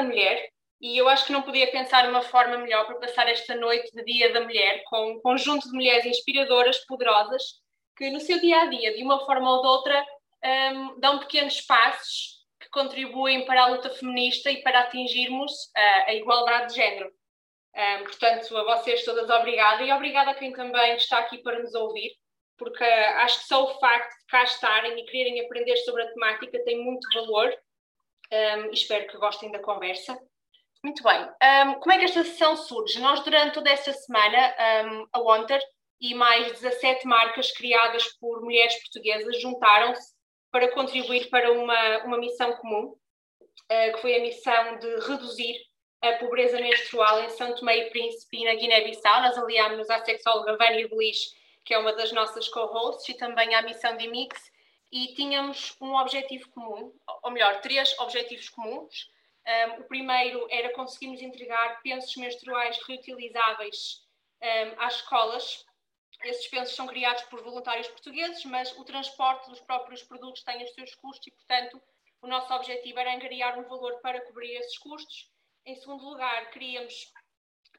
da Mulher e eu acho que não podia pensar uma forma melhor para passar esta noite de Dia da Mulher com um conjunto de mulheres inspiradoras, poderosas, que no seu dia a dia, de uma forma ou de outra, um, dão pequenos passos que contribuem para a luta feminista e para atingirmos uh, a igualdade de género. Um, portanto, a vocês todas obrigada e obrigada a quem também está aqui para nos ouvir, porque acho que só o facto de cá estarem e quererem aprender sobre a temática tem muito valor um, espero que gostem da conversa. Muito bem. Um, como é que esta sessão surge? Nós, durante toda esta semana, um, a Wanter e mais 17 marcas criadas por mulheres portuguesas juntaram-se para contribuir para uma, uma missão comum, uh, que foi a missão de reduzir a pobreza menstrual em São Tomé e Príncipe e na Guiné-Bissau. Nós aliámos-nos à sexóloga Vânia Belis, que é uma das nossas co-hosts, e também à missão de Mix, e tínhamos um objetivo comum, ou melhor, três objetivos comuns. Um, o primeiro era conseguirmos entregar pensos menstruais reutilizáveis um, às escolas. Esses pensos são criados por voluntários portugueses, mas o transporte dos próprios produtos tem os seus custos e, portanto, o nosso objetivo era angariar um valor para cobrir esses custos. Em segundo lugar, queríamos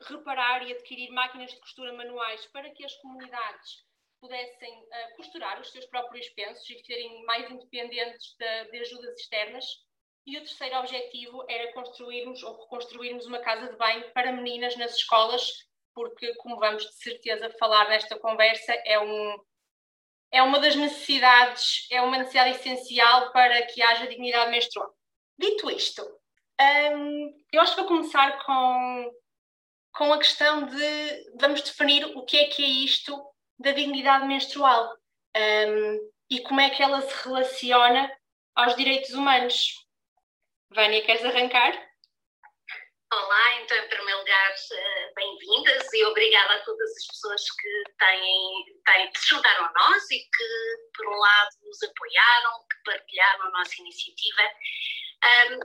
reparar e adquirir máquinas de costura manuais para que as comunidades pudessem uh, costurar os seus próprios pensos e serem mais independentes de, de, ajudas externas. E o terceiro objetivo era construirmos ou reconstruirmos uma casa de banho para meninas nas escolas, porque, como vamos de certeza falar nesta conversa, é, um, é uma das necessidades, é uma necessidade essencial para que haja dignidade menstrual. Dito isto, um, eu acho que vou começar com, com a questão de vamos definir o que é que é isto da dignidade menstrual um, e como é que ela se relaciona aos direitos humanos. Vânia, queres arrancar? Olá, então, em primeiro lugar, eh, bem-vindas e obrigada a todas as pessoas que têm, têm, se juntaram a nós e que, por um lado, nos apoiaram, que partilharam a nossa iniciativa. Um,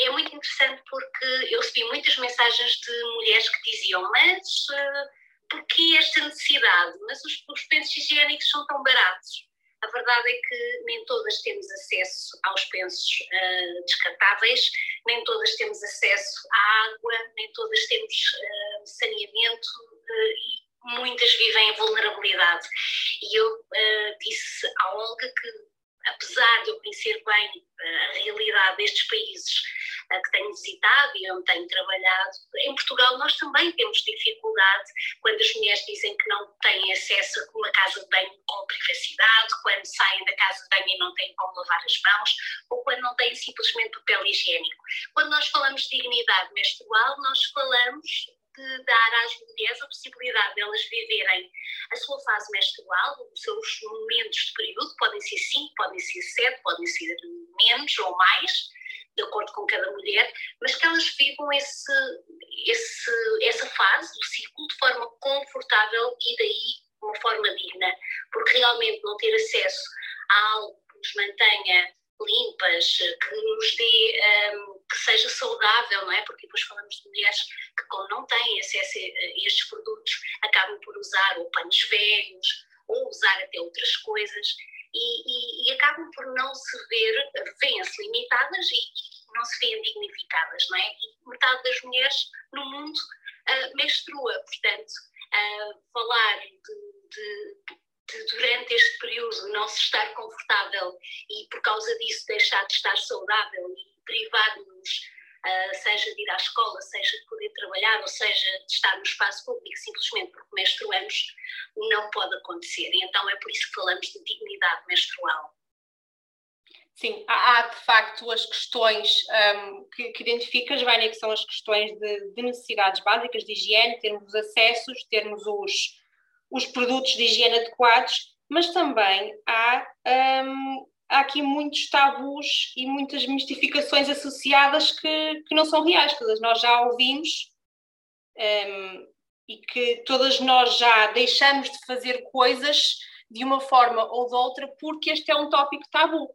é muito interessante porque eu recebi muitas mensagens de mulheres que diziam, mas uh, porquê esta necessidade? Mas os, os pensos higiênicos são tão baratos. A verdade é que nem todas temos acesso aos pensos uh, descartáveis, nem todas temos acesso à água, nem todas temos uh, saneamento uh, e muitas vivem em vulnerabilidade. E eu disse à Olga que, apesar de eu conhecer bem a realidade destes países, que tenho visitado e onde tenho trabalhado, em Portugal nós também temos dificuldade quando as mulheres dizem que não têm acesso a uma casa de banho com privacidade, quando saem da casa de banho e não têm como lavar as mãos, ou quando não têm simplesmente papel higiênico. Quando nós falamos de dignidade menstrual, nós falamos de dar às mulheres a possibilidade de elas viverem a sua fase menstrual, os seus momentos de período, podem ser 5, podem ser 7, podem ser menos ou mais, de acordo com cada mulher, mas que elas vivam esse, esse, essa fase do ciclo de forma confortável e daí uma forma digna, porque realmente não ter acesso a algo que nos mantenha limpas, que nos dê, um, que seja saudável, não é? Porque depois falamos de mulheres que, como não têm acesso a estes produtos, acabam por usar ou panos velhos ou usar até outras coisas e, e, e acabam por não se ver, veem-se limitadas e não se veem dignificadas, não é? E metade das mulheres no mundo uh, menstrua, portanto, uh, falar de, de, durante este período não se estar confortável e por causa disso deixar de estar saudável e privar-nos uh, seja de ir à escola, seja de poder trabalhar, ou seja de estar no espaço público simplesmente porque menstruamos, não pode acontecer. E então é por isso que falamos de dignidade menstrual. Sim, há, há de facto as questões um, que, que identificas, Vânia, que são as questões de, de, necessidades básicas de higiene, termos os acessos, termos os, os produtos de higiene adequados, mas também há um, há aqui muitos tabus e muitas mistificações associadas que, que não são reais, todas nós já ouvimos um, e que todas nós já deixamos de fazer coisas de uma forma ou de outra porque este é um tópico tabu.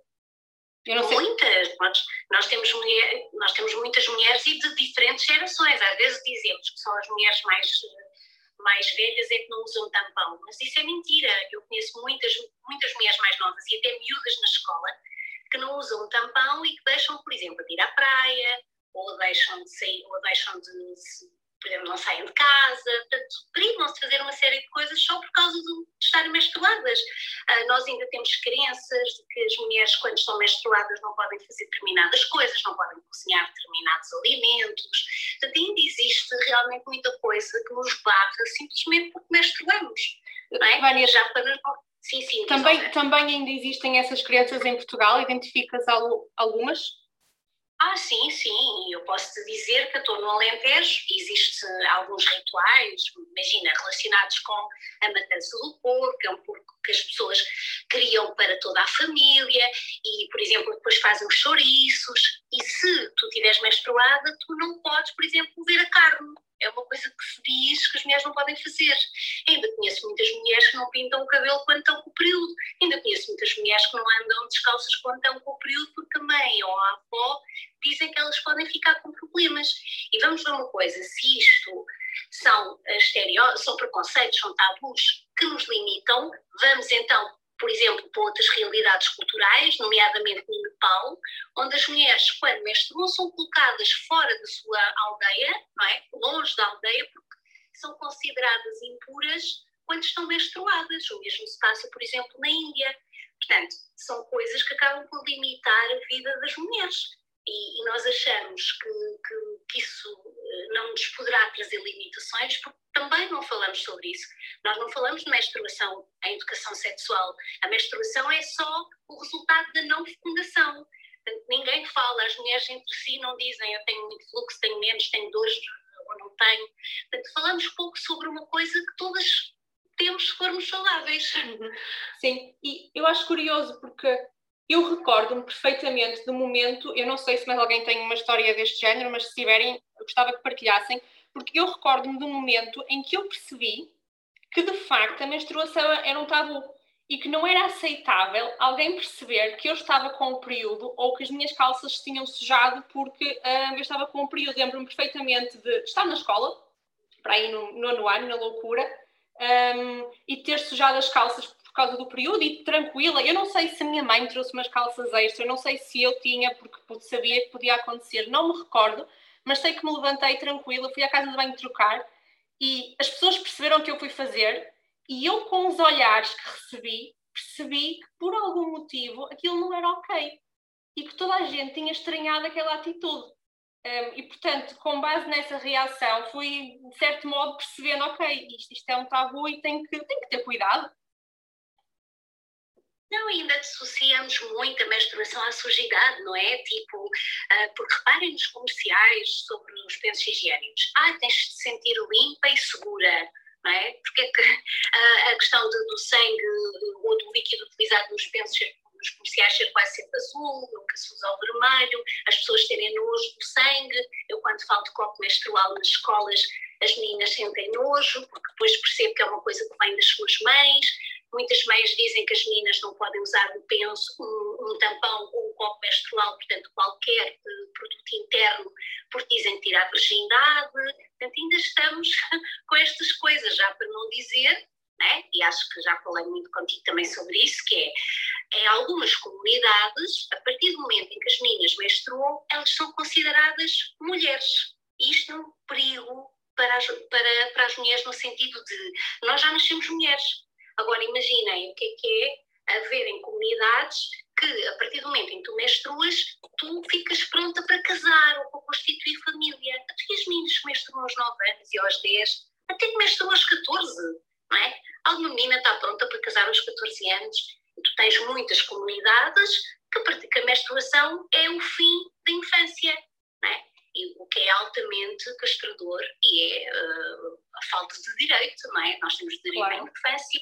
Muitas, nós, nós, temos mulher, nós temos muitas mulheres e de diferentes gerações, às vezes dizemos que são as mulheres mais mais velhas é que não usam tampão, mas isso é mentira. Eu conheço muitas, muitas mulheres mais novas e até miúdas na escola que não usam tampão e que deixam, por exemplo, de ir à praia ou deixam de sair ou deixam de por exemplo, não saem de casa, portanto, privam-se de fazer uma série de coisas só por causa de estarem menstruadas. Uh, nós ainda temos crenças de que as mulheres, quando estão menstruadas, não podem fazer determinadas coisas, não podem cozinhar determinados alimentos. Portanto, ainda existe realmente muita coisa que nos barra simplesmente porque menstruamos. Não é? Vânia, já para Sim, sim. Também, também ainda existem essas crenças em Portugal? Identificas algumas? Ah, sim, sim, eu posso te dizer que estou no Alentejo, existem alguns rituais, imagina, relacionados com a matança do porco, é um porco que as pessoas criam para toda a família e, por exemplo, depois fazem os chouriços e se tu estiveres menstruada, tu não podes, por exemplo, ver a carne é uma coisa que se diz que as mulheres não podem fazer. Ainda conheço muitas mulheres que não pintam o cabelo quando estão com o período. Ainda conheço muitas mulheres que não andam descalças quando estão com o período porque a mãe ou a avó dizem que elas podem ficar com problemas. E vamos ver uma coisa, se isto são, estereo, são preconceitos, são tabus que nos limitam, vamos então por exemplo, para outras realidades culturais, nomeadamente no Nepal, onde as mulheres, quando menstruam, são colocadas fora da sua aldeia, não é? longe da aldeia, porque são consideradas impuras quando estão menstruadas. O mesmo se passa, por exemplo, na Índia. Portanto, são coisas que acabam por limitar a vida das mulheres. E, e nós achamos que, que, que, isso não nos poderá trazer limitações, porque também não falamos sobre isso. Nós não falamos de menstruação em educação sexual. A menstruação é só o resultado da não fecundação. Ninguém fala, as mulheres entre si não dizem eu tenho muito fluxo, tenho menos, tenho dores ou não tenho. Portanto, falamos pouco sobre uma coisa que todas temos se formos saudáveis. Sim, e eu acho curioso porque eu recordo-me perfeitamente do momento, eu não sei se mais alguém tem uma história deste género, mas se tiverem, eu gostava que partilhassem, porque eu recordo-me do momento em que eu percebi que de facto a menstruação era um tabu e que não era aceitável alguém perceber que eu estava com o período ou que as minhas calças tinham sujado porque uh, eu estava com o período. Lembro-me perfeitamente de estar na escola, para aí no nono ano, na loucura, um, e ter sujado as calças por causa do período e tranquila. Eu não sei se a minha mãe me trouxe umas calças extras, eu não sei se eu tinha, porque sabia que podia acontecer, não me recordo, mas sei que me levantei tranquila, fui à casa de banho trocar e as pessoas perceberam o que eu fui fazer e eu, com os olhares que recebi, percebi que por algum motivo aquilo não era ok e que toda a gente tinha estranhado aquela atitude. Um, e portanto, com base nessa reação, fui de certo modo percebendo: ok, isto, isto é um tabu e tenho que, tenho que ter cuidado. Não, ainda dissociamos muito a menstruação à sujidade, não é? Tipo, uh, porque reparem nos comerciais sobre os pensos higiênicos. Ah, tens de se sentir limpa e segura, não é? Porque é que a questão do sangue ou do líquido utilizado nos pensos nos comerciais ser quase sempre azul, nunca se usa o vermelho, as pessoas terem nojo do sangue. Eu, quando falo de copo menstrual nas escolas, as meninas sentem nojo, porque depois percebo que é uma coisa que vem das suas mães. Muitas mães dizem que as meninas não podem usar um penso, um, um tampão ou um copo menstrual, portanto, qualquer uh, produto interno, porque dizem que tira a virgindade. Portanto, ainda estamos com estas coisas, já para não dizer, né? e acho que já falei muito contigo também sobre isso, que é, em algumas comunidades, a partir do momento em que as meninas menstruam, elas são consideradas mulheres. Isto é um perigo para as, para, para as mulheres no sentido de nós já nascemos mulheres, Agora imaginem o que é que é haver em comunidades que a partir do momento em que tu menstruas, tu ficas pronta para casar ou para constituir família. Até as meninas que menstruam aos 9 anos e aos 10, até que menstruam aos 14, não é? Alguma menina está pronta para casar aos 14 anos e tu tens muitas comunidades que, que a menstruação é o fim da infância, não é? E o que é altamente castrador e é uh, a falta de direito, não é? Nós temos direito claro. à infância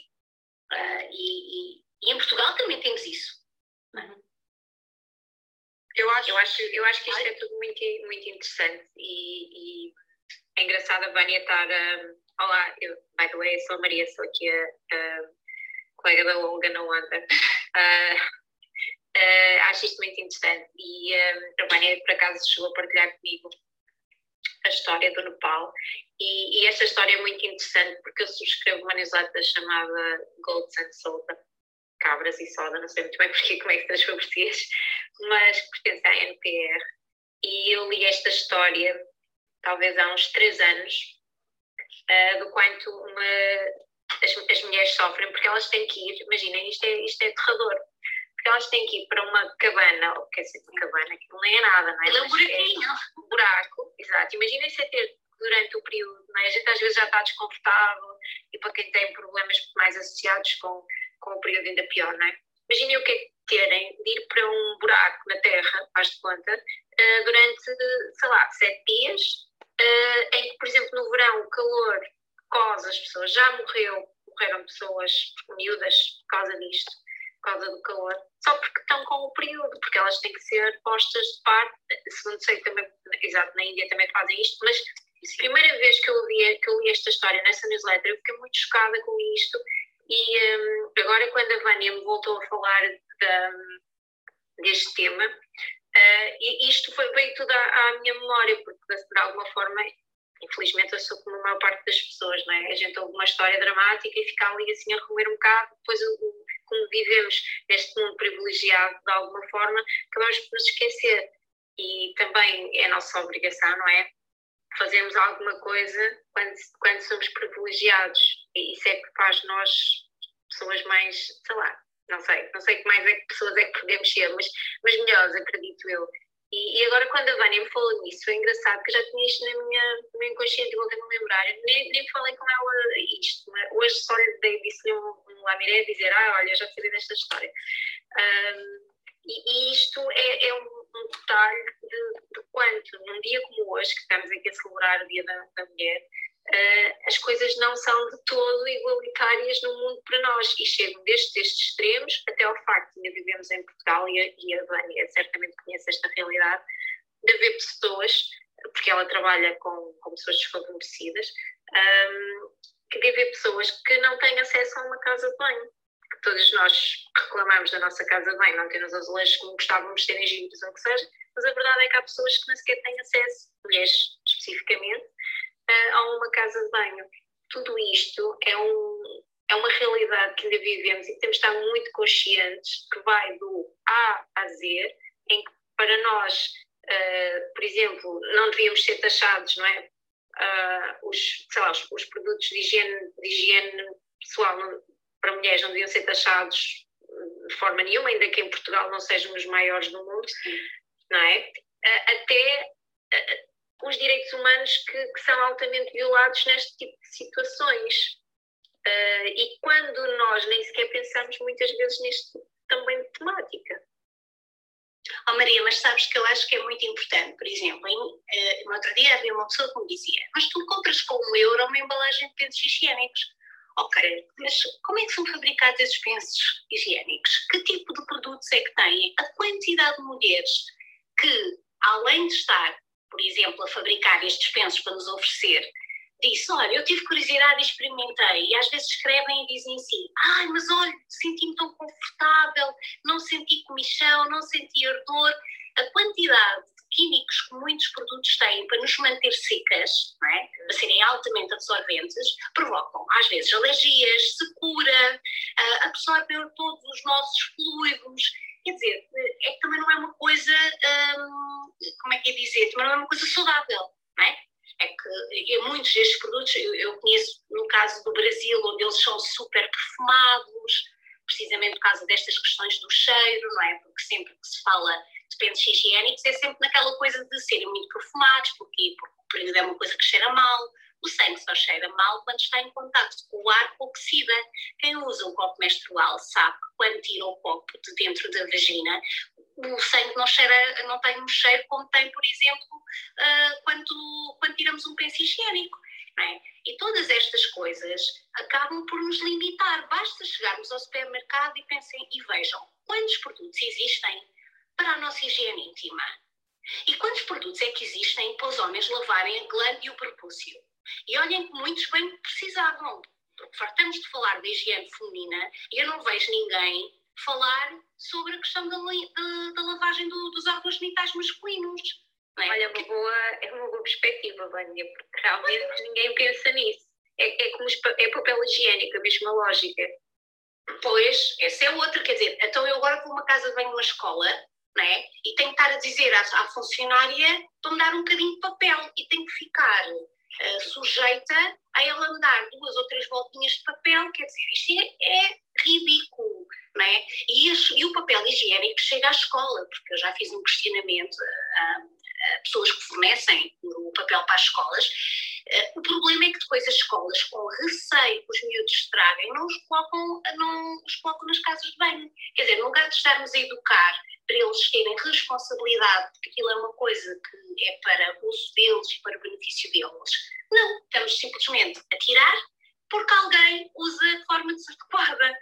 Uh, e, e, e, em Portugal também temos isso. Uhum. Eu acho, eu acho, eu acho que isto é tudo muito, muito interessante e, e é engraçado a Vânia estar. Um, olá, eu, by the way, eu sou a Maria, sou aqui a, a colega da Longa na Onda. Uh, uh, acho isto muito interessante e um, a Vânia, por acaso, chegou a partilhar comigo a história do Nepal. E, e, esta história é muito interessante porque eu subscrevo uma newsletter chamada Gold and Soda, Cabras e Soda, não sei muito bem porque como é que se português, mas pertence à NPR e eu li esta história, talvez há uns três anos, uh, do quanto uma, as, as, mulheres sofrem, porque elas têm que ir, imaginem, isto é, isto é aterrador, elas têm que ir para uma cabana, ou quer dizer, uma cabana, aquilo nem é nada, não é? É um buraquinho. É um buraco, exato. Imaginem se é ter durante o período, não é? A gente às vezes já está desconfortável e para quem tem problemas mais associados com, com o período ainda pior, não é? Imaginem o que é que terem de ir para um buraco na terra, faz de conta, uh, durante, sei lá, sete dias, uh, em que, por exemplo, no verão o calor causa as pessoas, já morreu, morreram pessoas miúdas por causa disto, causa do calor, só porque estão com o período, porque elas têm que ser postas de parte, segundo sei também, exato, na Índia também fazem isto, mas a primeira vez que eu, li, que eu li esta história nessa newsletter, eu fiquei muito chocada com isto. E um, agora quando a Vânia me voltou a falar de, deste tema, uh, isto foi, veio tudo à, à, minha memória, porque de alguma forma, infelizmente eu sou como a maior parte das pessoas, não é? A gente ouve uma história dramática e fica ali assim a comer um bocado, depois como vivemos neste mundo privilegiado de alguma forma, acabamos por nos esquecer. E também é nossa obrigação, não é? fazemos alguma coisa quando, quando somos privilegiados. E isso é que faz nós pessoas mais, sei lá, não sei, não sei que mais é que pessoas é que podemos ser, mas, mas melhores, acredito eu. E, e, agora, quando a Vânia me falou nisso, foi engraçado que eu já tinha isto na minha, no meu inconsciente e voltei-me a lembrar. Nem, nem falei com ela isto, hoje só disse-lhe um, um lamiré dizer: Ah, olha, já sabia desta história. Um, e, e, isto é, é um um detalhe de, de quanto, num dia como hoje, que estamos aqui a celebrar o Dia da, da Mulher, uh, as coisas não são de todo igualitárias no mundo para nós. E chegam desde estes extremos até ao facto de ainda vivemos em Portugal e a, e a Vânia certamente conhece esta realidade, de haver pessoas, porque ela trabalha com, com pessoas desfavorecidas, um, que de haver pessoas que não têm acesso a uma casa de banho. Que todos nós reclamamos da nossa casa bem, não ter os azulejos como gostávamos de ter em Gírios ou o que seja, mas a verdade é que há pessoas que nem sequer têm acesso, mulheres especificamente, a uma casa de banho. Tudo isto é, um, é uma realidade que ainda vivemos e temos de estar muito conscientes que vai do A a Z, em que para nós, uh, por exemplo, não devíamos ser taxados, não é? Uh, os, lá, os, os, produtos de higiene, de higiene pessoal não, para mulheres não deviam ser taxados de forma nenhuma, ainda que em Portugal não sejam os maiores do mundo, não é? Até os direitos humanos que, que são altamente violados neste tipo de situações. e quando nós nem sequer pensamos muitas vezes neste tipo também de temática. Oh Maria, mas sabes que eu acho que é muito importante, por exemplo, em, eh, no outro dia havia uma pessoa que me dizia, mas tu compras com um euro uma embalagem de pensos higiênicos. Ok, mas como é que são fabricados esses pensos higiênicos? Que tipo de produtos é que têm? A quantidade de mulheres que, além de estar, por exemplo, a fabricar estes pensos para nos oferecer, disse, olha, eu tive curiosidade e experimentei, e às vezes escrevem e dizem assim, ai, mas olha, senti-me tão confortável, não senti comichão, não senti ardor. A quantidade químicos que muitos produtos têm para nos manter secas, é? para serem altamente absorventes, provocam às vezes alergias, secura, uh, absorvem todos os nossos fluidos. Quer dizer, é que também não é uma coisa, um, como é que é dizer, também não é uma coisa saudável, não é? É que muitos destes produtos, eu, eu conheço no caso do Brasil, onde eles são super perfumados, precisamente por causa destas questões do cheiro, não é? Porque sempre que se fala de pensos higiênicos é sempre naquela coisa de serem muito perfumados, porque o período é uma coisa que cheira mal, o sangue só cheira mal quando está em contato com o ar oxida. Quem usa um copo menstrual sabe que quando tira o copo de dentro da vagina, o sangue não, cheira, não tem um cheiro como tem, por exemplo, uh, quando, quando tiramos um penso higiênico. É? E todas estas coisas acabam por nos limitar. Basta chegarmos ao supermercado e pensem e vejam quantos produtos existem para a nossa higiene íntima. E quantos produtos é que existem para os homens lavarem a glande e o prepúcio? E olhem que muitos bem precisavam, porque fartamos de falar de higiene feminina e eu não vejo ninguém falar sobre a questão da, da, da lavagem do, dos órgãos genitais masculinos. É? Olha, uma boa, é uma boa perspectiva, Vânia, porque realmente ninguém pensa nisso. É, é como é papel higiênico, a mesma lógica. Pois, essa é outra, quer dizer, então eu agora vou uma casa de banho, uma escola, não é? E tem que estar a dizer à, à funcionária para me dar um bocadinho de papel e tem que ficar uh, sujeita a ela me dar duas ou três voltinhas de papel, quer dizer, isto é, é ridículo, não é? E, e, o papel higiênico chega à escola, porque eu já fiz um questionamento a, a pessoas que fornecem o papel para as escolas, Uh, o problema é que depois as escolas, com receio que os miúdos estraguem, não os colocam, não os colocam nas casas de banho. Quer dizer, no lugar de estarmos a educar para eles terem responsabilidade, porque aquilo é uma coisa que é para uso deles e para benefício deles, não, estamos simplesmente a tirar porque alguém usa de forma desadequada.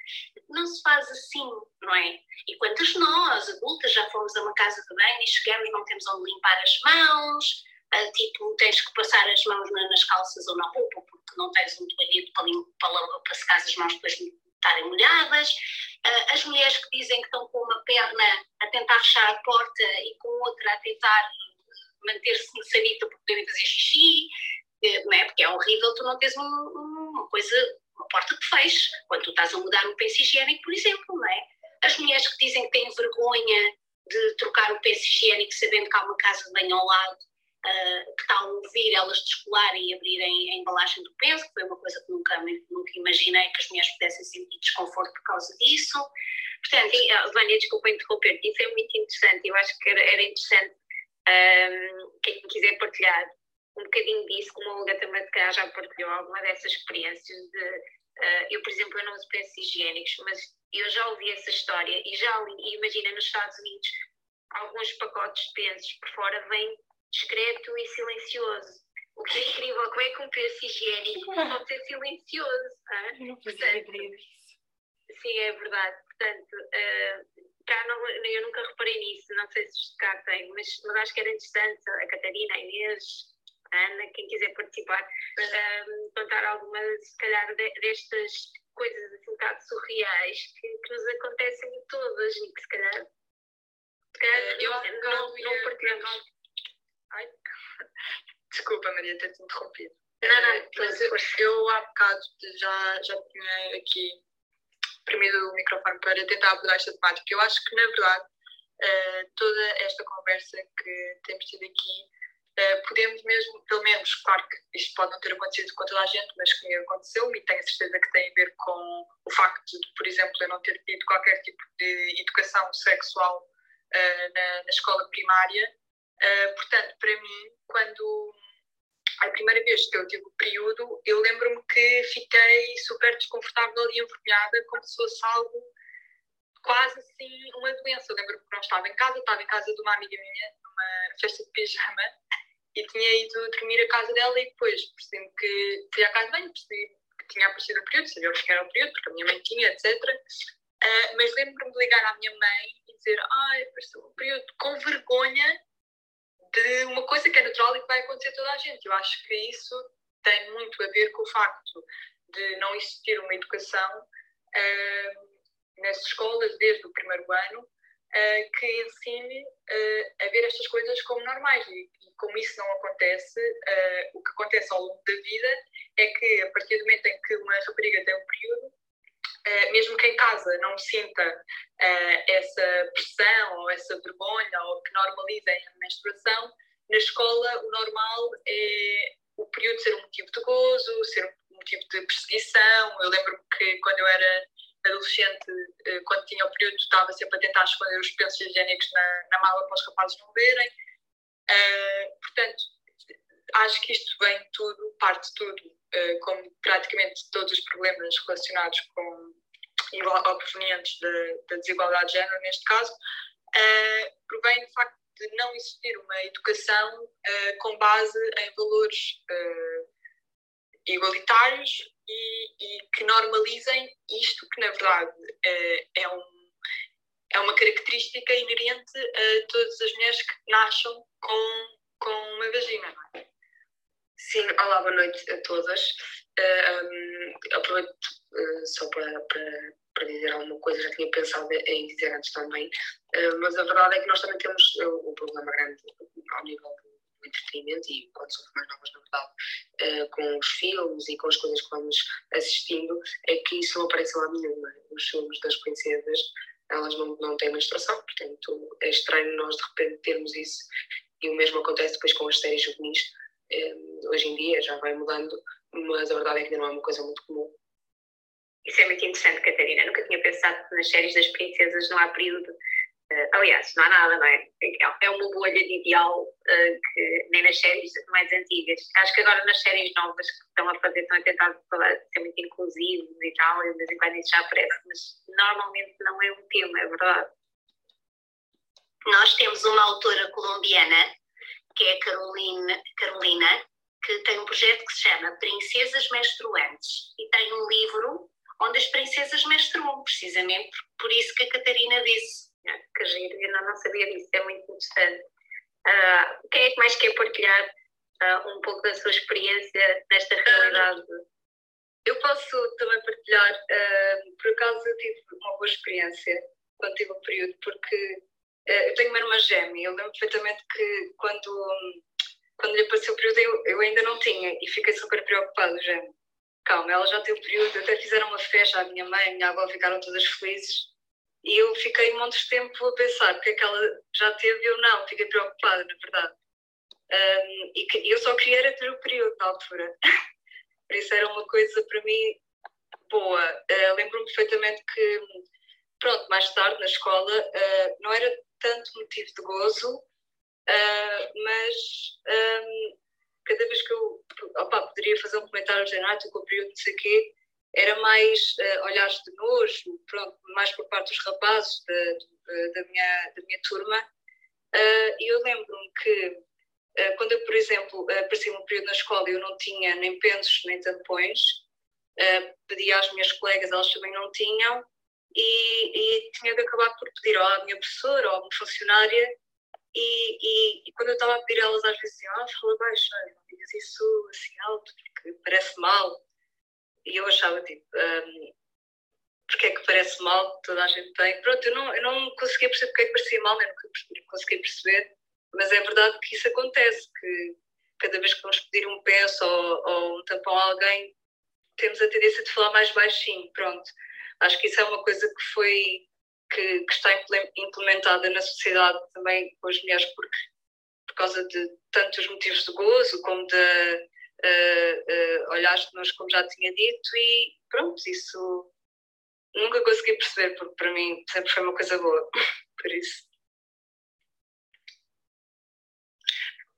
Não se faz assim, não é? E quantas nós, adultas, já fomos a uma casa de banho e chegamos, não temos onde limpar as mãos, uh, tipo, tens que passar as mãos na, nas calças ou na roupa porque não tens um toalhete para, para, para secar as mãos depois de estarem molhadas. Uh, as mulheres que dizem que estão com uma perna a tentar fechar a porta e com outra a tentar manter-se no sanita porque devem fazer xixi, não é? Porque é horrível tu não tens um, uma coisa, uma porta que feche, quando tu estás a mudar um penso higiênico, por exemplo, não é? As mulheres que dizem que têm vergonha de trocar o penso higiênico sabendo que há uma casa de banho ao lado uh, que está a ouvir elas descolarem e abrirem a embalagem do penso, que foi uma coisa que nunca, nunca imaginei que as mulheres pudessem sentir desconforto por causa disso. Portanto, Sim, uh, Vânia, desculpa interromper, isso é muito interessante, eu acho que era, era interessante um, quem quiser partilhar um bocadinho disso, como a Olga também já partilhou alguma dessas experiências de, uh, eu por exemplo, eu não uso pensos higiênicos, mas eu já ouvi essa história e já li, imagina nos Estados Unidos alguns pacotes de pensos por fora vêm discreto e silencioso. O que é incrível, como é que um penso higiênico pode ser silencioso? Não Portanto, sim, é verdade. Portanto, uh, cá não, eu nunca reparei nisso, não sei se cá tem, mas, mas acho que era interessante a Catarina, a Inês, a Ana, quem quiser participar, um, contar algumas, se calhar, de, destas coisas assim um bocado surreais que, que nos acontecem todas e que se calhar, se calhar eh, eu, não, não, não partilhamos. Ai, desculpa, Maria, ter-te interrompido. Não, não, mas eu, eu há bocado já, já tinha aqui premido o microfone para tentar abordar esta temática. Eu acho que, na verdade, uh, toda esta conversa que temos tido aqui, uh, podemos mesmo, pelo menos, claro que isto pode não ter acontecido com toda a gente, mas comigo aconteceu e tenho certeza que tem a ver com o facto de, por exemplo, eu não ter tido qualquer tipo de educação sexual uh, na, na escola primária Uh, portanto, para mim, quando a primeira vez que eu tive o período, eu lembro-me que fiquei super desconfortável e envergonhada, como se fosse algo quase assim uma doença. Eu lembro-me que não estava em casa, estava em casa de uma amiga minha, numa festa de pijama, e tinha ido dormir à casa dela e depois percebi que fui à casa de banho, percebi que tinha aparecido o período, sabia que era o período, porque a minha mãe tinha, etc. Uh, ah, mas lembro-me de ligar à minha mãe e dizer, ai, apareceu o período, com vergonha de uma coisa que é natural e que vai acontecer a toda a gente. Eu acho que isso tem muito a ver com o facto de não existir uma educação uh, nas escolas desde o primeiro ano uh, que ensine uh, a ver estas coisas como normais. E, e como isso não acontece, o que acontece ao longo da vida é que a partir do momento em que uma rapariga tem um período, Uh, mesmo que em casa não sinta uh, essa pressão ou essa vergonha ou que normalizem a menstruação, na escola o normal é o período ser um motivo de gozo, ser um motivo de perseguição. Eu lembro-me que quando eu era adolescente, uh, quando tinha o período, estava sempre a tentar esconder os pensos higiênicos na, na mala para os rapazes não verem. portanto, acho que isto vem tudo, parte tudo eh, como praticamente todos os problemas relacionados com ou provenientes da, desigualdade de género, neste caso, uh, provém do facto de não existir uma educação uh, com base em valores uh, igualitários e, e, que normalizem isto que, na verdade, é, um, é uma característica inerente a todas as mulheres que nascem com, com uma vagina. Não é? Sim, olá, boa noite a todas. Uh, um, aproveito uh, só para, para, para, dizer alguma coisa, já tinha pensado em dizer antes também, uh, mas a verdade é que nós também temos um problema grande ao nível do entretenimento e quando somos mais novas, na verdade, com os filmes e com as coisas que vamos assistindo, é que isso não aparece lá nenhuma. Os filmes das princesas elas não, não têm menstruação, portanto é estranho nós de repente termos isso. E o mesmo acontece depois com as séries juvenis. Hoje em dia já vai mudando, mas a verdade é que ainda não é uma coisa muito comum. Isso é muito interessante, Catarina. Nunca tinha pensado que nas séries das princesas não há período Uh, aliás, não há nada, não é? É uma bolha de ideal uh, que nem nas séries mais antigas. Acho que agora nas séries novas que estão a fazer, estão a tentar falar, ser muito inclusivos e tal, e de vez em quando isso já aparece, mas normalmente não é um tema, é verdade. Nós temos uma autora colombiana, que é a Carolina, Carolina, que tem um projeto que se chama Princesas Menstruantes e tem um livro onde as princesas menstruam, precisamente por isso que a Catarina disse que giro, eu não, não sabia disso, é muito interessante. Uh, quem é que mais quer partilhar uh, um pouco da sua experiência nesta realidade? Uh, eu posso também partilhar, por acaso eu tive uma boa experiência quando tive o período, porque eu tenho uma irmã gêmea, eu lembro perfeitamente que quando, quando lhe apareceu o período eu, eu ainda não tinha e fiquei super preocupada, gêmea. Calma, ela já teve o período, até fizeram uma festa, a minha mãe, a minha avó ficaram todas felizes e eu fiquei um monte de tempo a pensar porque é que ela já teve e eu não, fiquei preocupada, na verdade. Um, e que, eu só queria ter o período na altura. Por isso era uma coisa para mim boa. Uh, Lembro-me perfeitamente que, pronto, mais tarde na escola uh, não era tanto motivo de gozo, uh, mas um, cada vez que eu opa, poderia fazer um comentário de ah, com o período, não sei quê, era mais uh, olhares de nojo, pronto, mais por parte dos rapazes da, da, minha, da minha turma. E eu lembro-me que quando eu, por exemplo, aparecia um período na escola e eu não tinha nem pensos nem tampões, pedia às minhas colegas, elas também não tinham, e, e tinha que acabar por pedir à minha professora ou à minha funcionária e, e, e, quando eu estava a pedir elas às vezes diziam, ah, fala baixo, não digas isso assim alto, porque parece mal. E eu achava, tipo, um, porque é que parece mal, toda a gente tem. Pronto, eu não, eu não conseguia perceber porque é que parecia mal, nem nunca conseguia perceber, mas é verdade que isso acontece, que cada vez que vamos pedir um penso ou, ou um tampão a alguém, temos a tendência de falar mais baixinho, pronto. Acho que isso é uma coisa que foi, que, que está implementada na sociedade também com as mulheres, porque por causa de tantos motivos de gozo como de uh, uh, olhaste-nos como já tinha dito e pronto, isso nunca consegui perceber porque para mim sempre foi uma coisa boa, por isso.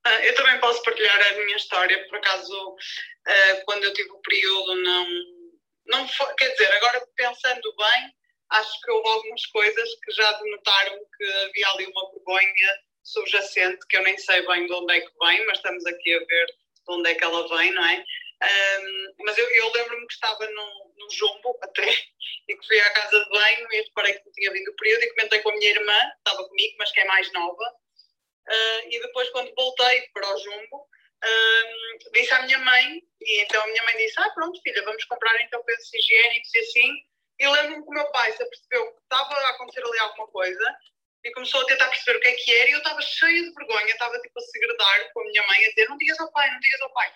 Uh, eu também posso partilhar a minha história, por acaso uh, quando eu tive o período não, não foi, quer dizer, agora pensando bem, acho que houve algumas coisas que já denotaram que havia ali uma vergonha subjacente que eu nem sei bem de onde é que vem, mas estamos aqui a ver de onde é que ela vem, não é? Um, mas eu, eu lembro-me que estava num, num jumbo até e que fui à casa de banho e reparei que não tinha vindo o período e comentei com a minha irmã, que estava comigo, mas que é mais nova. Uh, e depois, quando voltei para o jumbo, disse à minha mãe, e então a minha mãe disse: Ah, pronto, filha, vamos comprar então pesos higiênicos e assim. E lembro-me que o meu pai se apercebeu que estava a acontecer ali alguma coisa e começou a tentar perceber o que é que era e eu estava cheia de vergonha, estava tipo a segredar com a minha mãe a dizer não digas ao pai, não digas ao pai.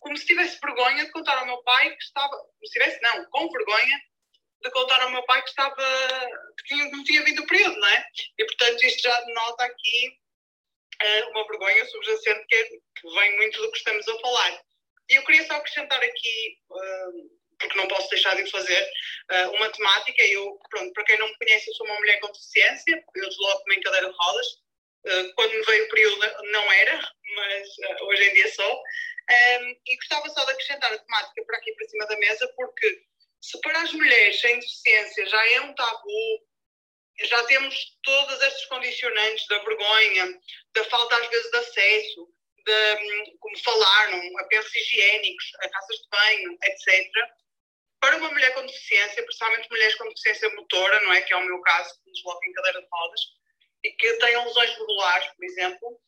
Como se tivesse vergonha de contar ao meu pai que estava, como se tivesse não, com vergonha de contar ao meu pai que estava, que não tinha vindo o período, não é? E portanto isto já denota aqui uh, uma vergonha subjacente que, é, que vem muito do que estamos a falar. E eu queria só acrescentar aqui uh, porque não posso deixar de fazer, uh, uma temática. Eu, pronto, para quem não me conhece, eu sou uma mulher com deficiência, eu desloco-me em cadeira de rodas. Uh, quando me veio o período não era, mas hoje em dia sou. E gostava só de acrescentar a temática para aqui para cima da mesa, porque se para as mulheres sem deficiência já é um tabu, já temos todas estas condicionantes da vergonha, da falta às vezes de acesso, de, como falaram, a pensos higiênicos, a casas de banho, etc para uma mulher com deficiência, principalmente mulheres com deficiência motora, não é? Que é o meu caso, que desloca em cadeira de rodas, e que têm lesões regulares, por exemplo,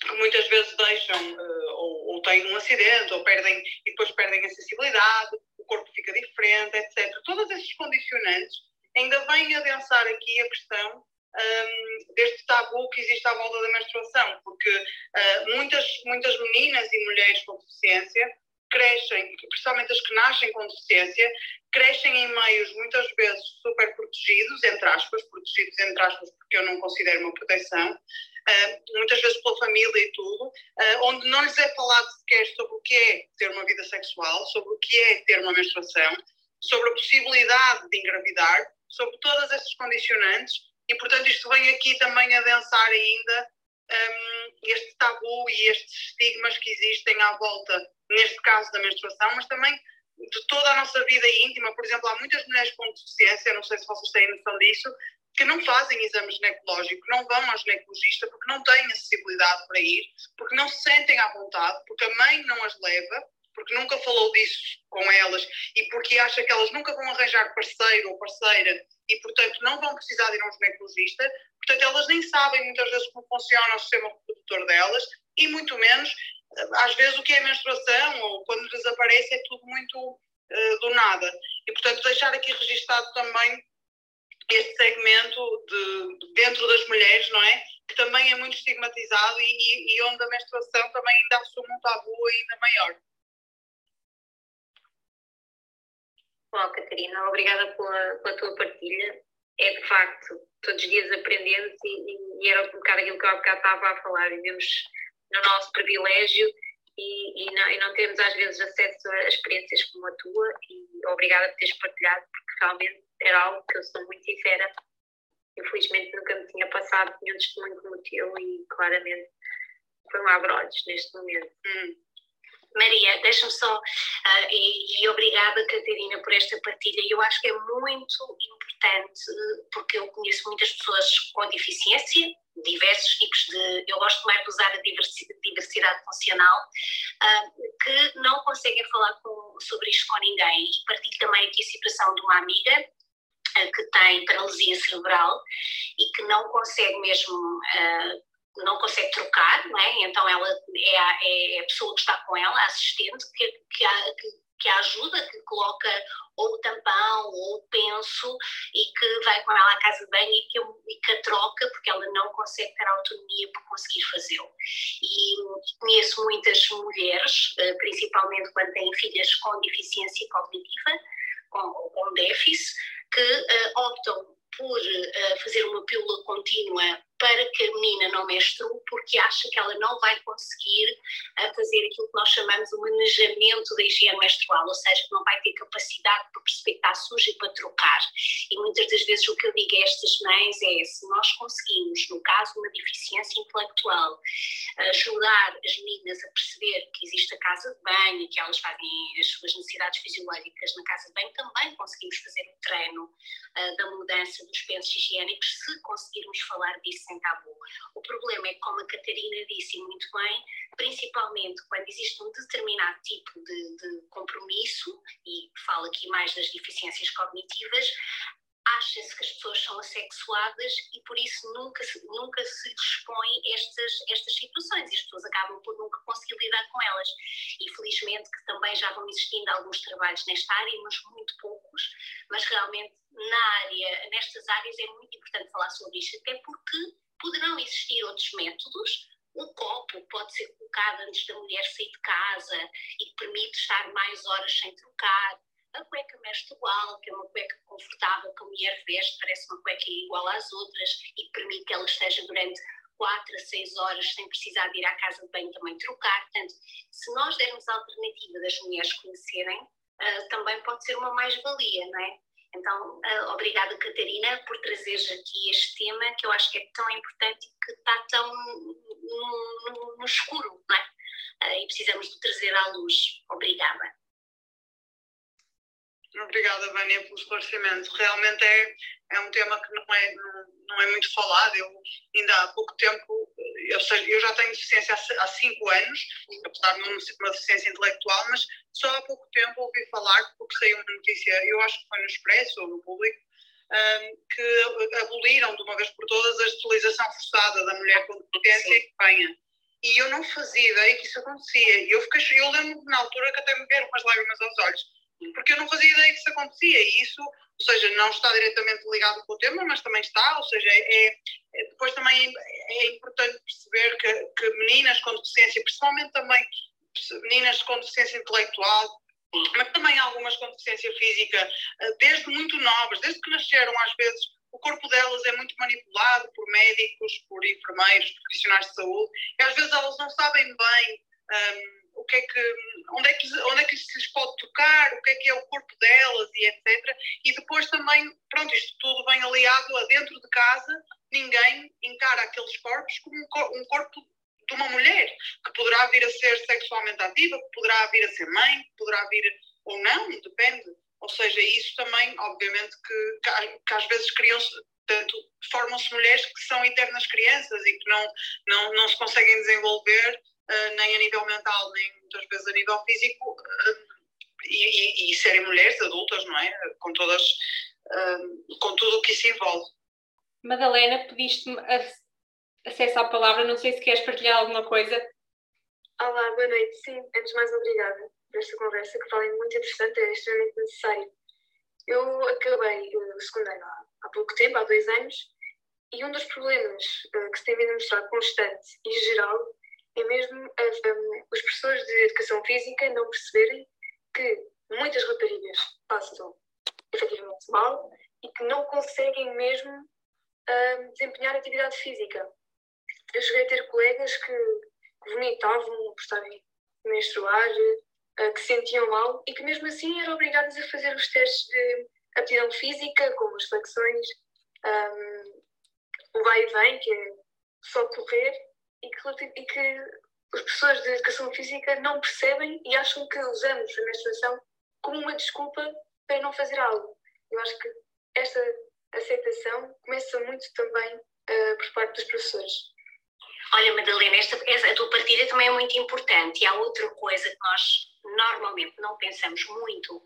que muitas vezes deixam, uh, ou, ou, têm um acidente, ou perdem, e depois perdem a sensibilidade, o corpo fica diferente, etc. Todos esses condicionantes ainda vêm adensar aqui a questão um, deste tabu que existe à volta da menstruação, porque uh, muitas, muitas meninas e mulheres com deficiência crescem, principalmente as que nascem com deficiência, crescem em meios muitas vezes super protegidos, entre aspas, protegidos entre aspas porque eu não considero uma proteção, uh, muitas vezes pela família e tudo, uh, onde não lhes é falado sequer sobre o que é ter uma vida sexual, sobre o que é ter uma menstruação, sobre a possibilidade de engravidar, sobre todas essas condicionantes, e portanto isto vem aqui também a densar ainda um, este tabu e estes estigmas que existem à volta, neste caso da menstruação, mas também de toda a nossa vida íntima. Por exemplo, há muitas mulheres com deficiência, não sei se vocês têm noção disso, que não fazem exame ginecológico, não vão ao ginecologista porque não têm acessibilidade para ir, porque não se sentem à vontade, porque a mãe não as leva, porque nunca falou disso com elas e porque acha que elas nunca vão arranjar parceiro ou parceira e, portanto, não vão precisar de ir a um ginecologista. Portanto, elas nem sabem muitas vezes como funciona o sistema reprodutor delas e, muito menos, às vezes, o que é menstruação ou quando desaparece é tudo muito uh, do nada. E, portanto, deixar aqui registado também este segmento de, de, dentro das mulheres, não é? Que também é muito estigmatizado e, e onde a menstruação também ainda assume um tabu ainda maior. Bom, Catarina, obrigada pela, pela tua partilha. É de facto, todos os dias aprendendo e, e, era um bocado aquilo que eu bocado estava a falar. Vivemos no nosso privilégio e, e, não, e não temos às vezes acesso a experiências como a tua. E obrigada por teres partilhado, porque realmente era algo que eu sou muito sincera. Infelizmente nunca me tinha passado nenhum testemunho como o teu e claramente foi um abre-olhos neste momento. Hum. Maria, deixa-me só, uh, e, e, obrigada Catarina por esta partilha, eu acho que é muito importante, porque eu conheço muitas pessoas com deficiência, diversos tipos de, eu gosto mais de usar a diversidade, funcional, uh, que não conseguem falar com, sobre isto com ninguém, e partilho também aqui a situação de uma amiga, uh, que tem paralisia cerebral e que não consegue mesmo uh, não consegue trocar, não é? então ela é a, é a, pessoa que está com ela, a assistente, que, que, a, que, que a ajuda, que coloca ou o tampão ou o penso e que vai com ela à casa de banho e que, e que a troca porque ela não consegue ter autonomia para conseguir fazê-lo. E conheço muitas mulheres, eh, principalmente quando têm filhas com deficiência cognitiva, com, com déficit, que uh, optam por uh, fazer uma pílula contínua para que a menina não menstrue, porque acha que ela não vai conseguir uh, fazer aquilo que nós chamamos de manejamento da higiene menstrual, ou seja, que não vai ter capacidade para perceber que está suja e para trocar. E muitas das vezes o que eu digo a estas mães é: se nós conseguimos, no caso de uma deficiência intelectual, ajudar as meninas a perceber que existe a casa de banho e que elas fazem as suas necessidades fisiológicas na casa de banho, também conseguimos fazer o treino uh, da mudança dos pensos higiênicos se conseguirmos falar disso sem tabu. O problema é que, como a Catarina disse muito bem, principalmente quando existe um determinado tipo de, de compromisso, e falo aqui mais das deficiências cognitivas, acha-se que as pessoas são assexuadas e por isso nunca se, nunca se expõe estas, estas situações. E as pessoas acabam por nunca conseguir lidar com elas. E felizmente que também já vão existindo alguns trabalhos nesta área, mas muito poucos, mas realmente na área, nestas áreas é muito importante falar sobre isto, até porque poderão existir outros métodos. O copo pode ser colocado antes da mulher sair de casa e permite estar mais horas sem trocar a cueca menstrual, que é uma cueca confortável que a mulher veste, parece uma cueca igual às outras e permite que ela esteja durante 4 a 6 horas sem precisar de ir à casa de banho também trocar. Portanto, se nós dermos a alternativa das mulheres conhecerem, uh, também pode ser uma mais-valia, não é? Então, uh, obrigada Catarina por trazeres aqui este tema que eu acho que é tão importante e que está tão no, no, no escuro, não é? Uh, e precisamos de trazer à luz. Obrigada. Obrigada, Vânia, pelo esclarecimento. Realmente é, é um tema que não é, não, não é muito falado. Eu ainda há pouco tempo, eu, sei, eu já tenho deficiência há, há cinco anos, apesar de não ser uma deficiência intelectual, mas só há pouco tempo ouvi falar, porque saiu uma notícia, eu acho que foi no Expresso ou no Público, que aboliram de uma vez por todas a esterilização forçada da mulher com deficiência em Espanha. E eu não fazia ideia que isso acontecia. E eu, fiquei, eu lembro na altura que até me vieram umas lágrimas aos olhos porque eu não fazia ideia que isso acontecia. E isso, ou seja, não está diretamente ligado com o tema, mas também está, ou seja, é, é depois também é, importante perceber que, que, meninas com deficiência, principalmente também meninas com deficiência intelectual, mas também algumas com deficiência física, desde muito novas, desde que nasceram, às vezes o corpo delas é muito manipulado por médicos, por enfermeiros, profissionais de saúde, e às vezes elas não sabem bem um, o que é que, onde, é que, onde é que se lhes pode tocar, o que é que é o corpo delas e etc. E depois também, pronto, isto tudo vem aliado a dentro de casa, ninguém encara aqueles corpos como um corpo de uma mulher, que poderá vir a ser sexualmente ativa, que poderá vir a ser mãe, que poderá vir ou não, depende. Ou seja, isso também, obviamente, que, que, às vezes criam-se, formam-se mulheres que são eternas crianças e que não, não, não se conseguem desenvolver uh, nem a nível mental, nem muitas vezes a nível físico, uh, e, e, e, serem mulheres adultas, não é? Com todas, uh, com tudo o que isso envolve. Madalena, pediste-me acesso à palavra, não sei se queres partilhar alguma coisa. Olá, boa noite. Sim, antes de mais, obrigada por esta conversa, que falei muito interessante, é extremamente necessário. Eu acabei o secundário há, há pouco tempo, há dois anos, e um dos problemas uh, que se tem vindo a mostrar constante e geral é mesmo uh, um, os professores de educação física não perceberem que muitas raparigas passam efetivamente mal e que não conseguem mesmo uh, desempenhar atividade física. Eu cheguei a ter colegas que, que vomitavam por estarem a menstruar, uh, que sentiam mal e que mesmo assim eram obrigadas a fazer os testes de aptidão física, como as flexões, um, o vai e vem, que é só correr, e que, e que os professores de educação física não percebem e acham que usamos a menstruação como uma desculpa para não fazer algo. Eu acho que esta aceitação começa muito também uh, por parte dos professores. Olha, Madalena, esta, a tua partilha também é muito importante. E há outra coisa que nós normalmente não pensamos muito,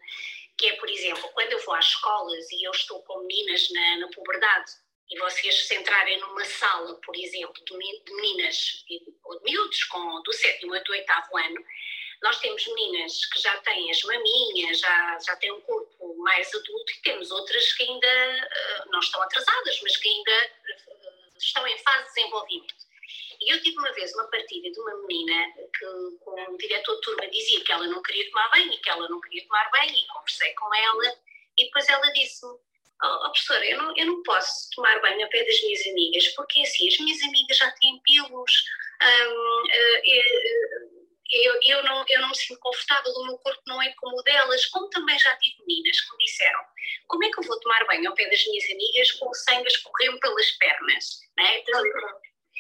que é, por exemplo, quando eu vou às escolas e eu estou com meninas na, na puberdade, e vocês se entrarem numa sala, por exemplo, de meninas ou de miúdos com, do sétimo ou oitavo ano, nós temos meninas que já têm as maminhas, já, já têm um corpo mais adulto e temos outras que ainda uh, não estão atrasadas, mas que ainda uh, estão em fase de desenvolvimento. E eu tive uma vez uma partilha de uma menina que, com o diretor de turma, dizia que ela não queria tomar banho e que ela não queria tomar banho, e conversei com ela, e depois ela disse-me: oh, oh, professora, eu não, eu não posso tomar banho a pé das minhas amigas, porque assim, as minhas amigas já têm pilos, hum, uh, eu, eu, não, eu não me sinto confortável, o meu corpo não é como o delas, como também já tive meninas que me disseram como é que eu vou tomar banho ao pé das minhas amigas com o sangue a escorrer pelas pernas, né? Então,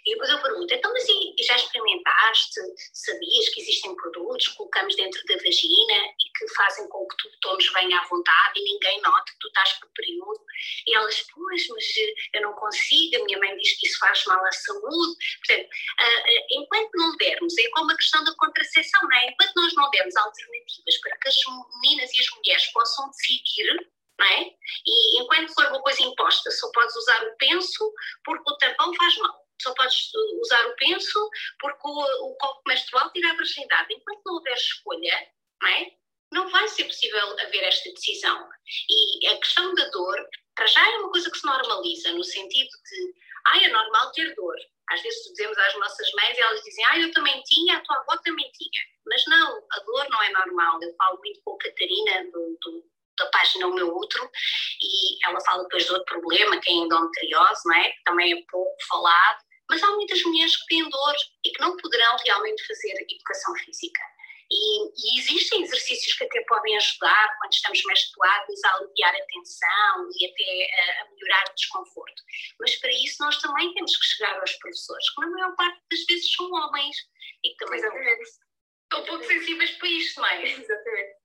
e depois eu pergunto, então mas e, já experimentaste, sabias que existem produtos que colocamos dentro da vagina e que fazem com que tu tomes bem à vontade e ninguém note que tu estás por período? E elas, pois, mas eh, eu não consigo, a minha mãe diz que isso faz mal à saúde. Portanto, uh, uh, enquanto não dermos, é como a questão da contracepção, não é? Enquanto nós não dermos alternativas para que as meninas e as mulheres possam decidir, é? E enquanto for uma coisa imposta, só podes usar o penso porque o tampão faz mal só podes usar o penso porque o, o copo menstrual tira a virgindade. Enquanto não houver escolha, não é? Não vai ser possível haver esta decisão. E a questão da dor, para já é uma coisa que se normaliza, no sentido de, ah, é normal ter dor. Às vezes dizemos às nossas mães e elas dizem, ah, eu também tinha, a tua avó também tinha. Mas não, a dor não é normal. Eu falo muito com a Catarina do, do da página O Meu Útero e ela fala depois de outro problema, que é a endometriose, não é? que também é pouco falado, mas há muitas mulheres que têm dor e que não poderão realmente fazer educação física. E, e, existem exercícios que até podem ajudar quando estamos menstruados a aliviar a tensão e até a, a, melhorar o desconforto. Mas para isso nós também temos que chegar aos professores, que na maior parte das vezes são homens e que também Exatamente. estão um pouco sensíveis para isto, não é? Exatamente.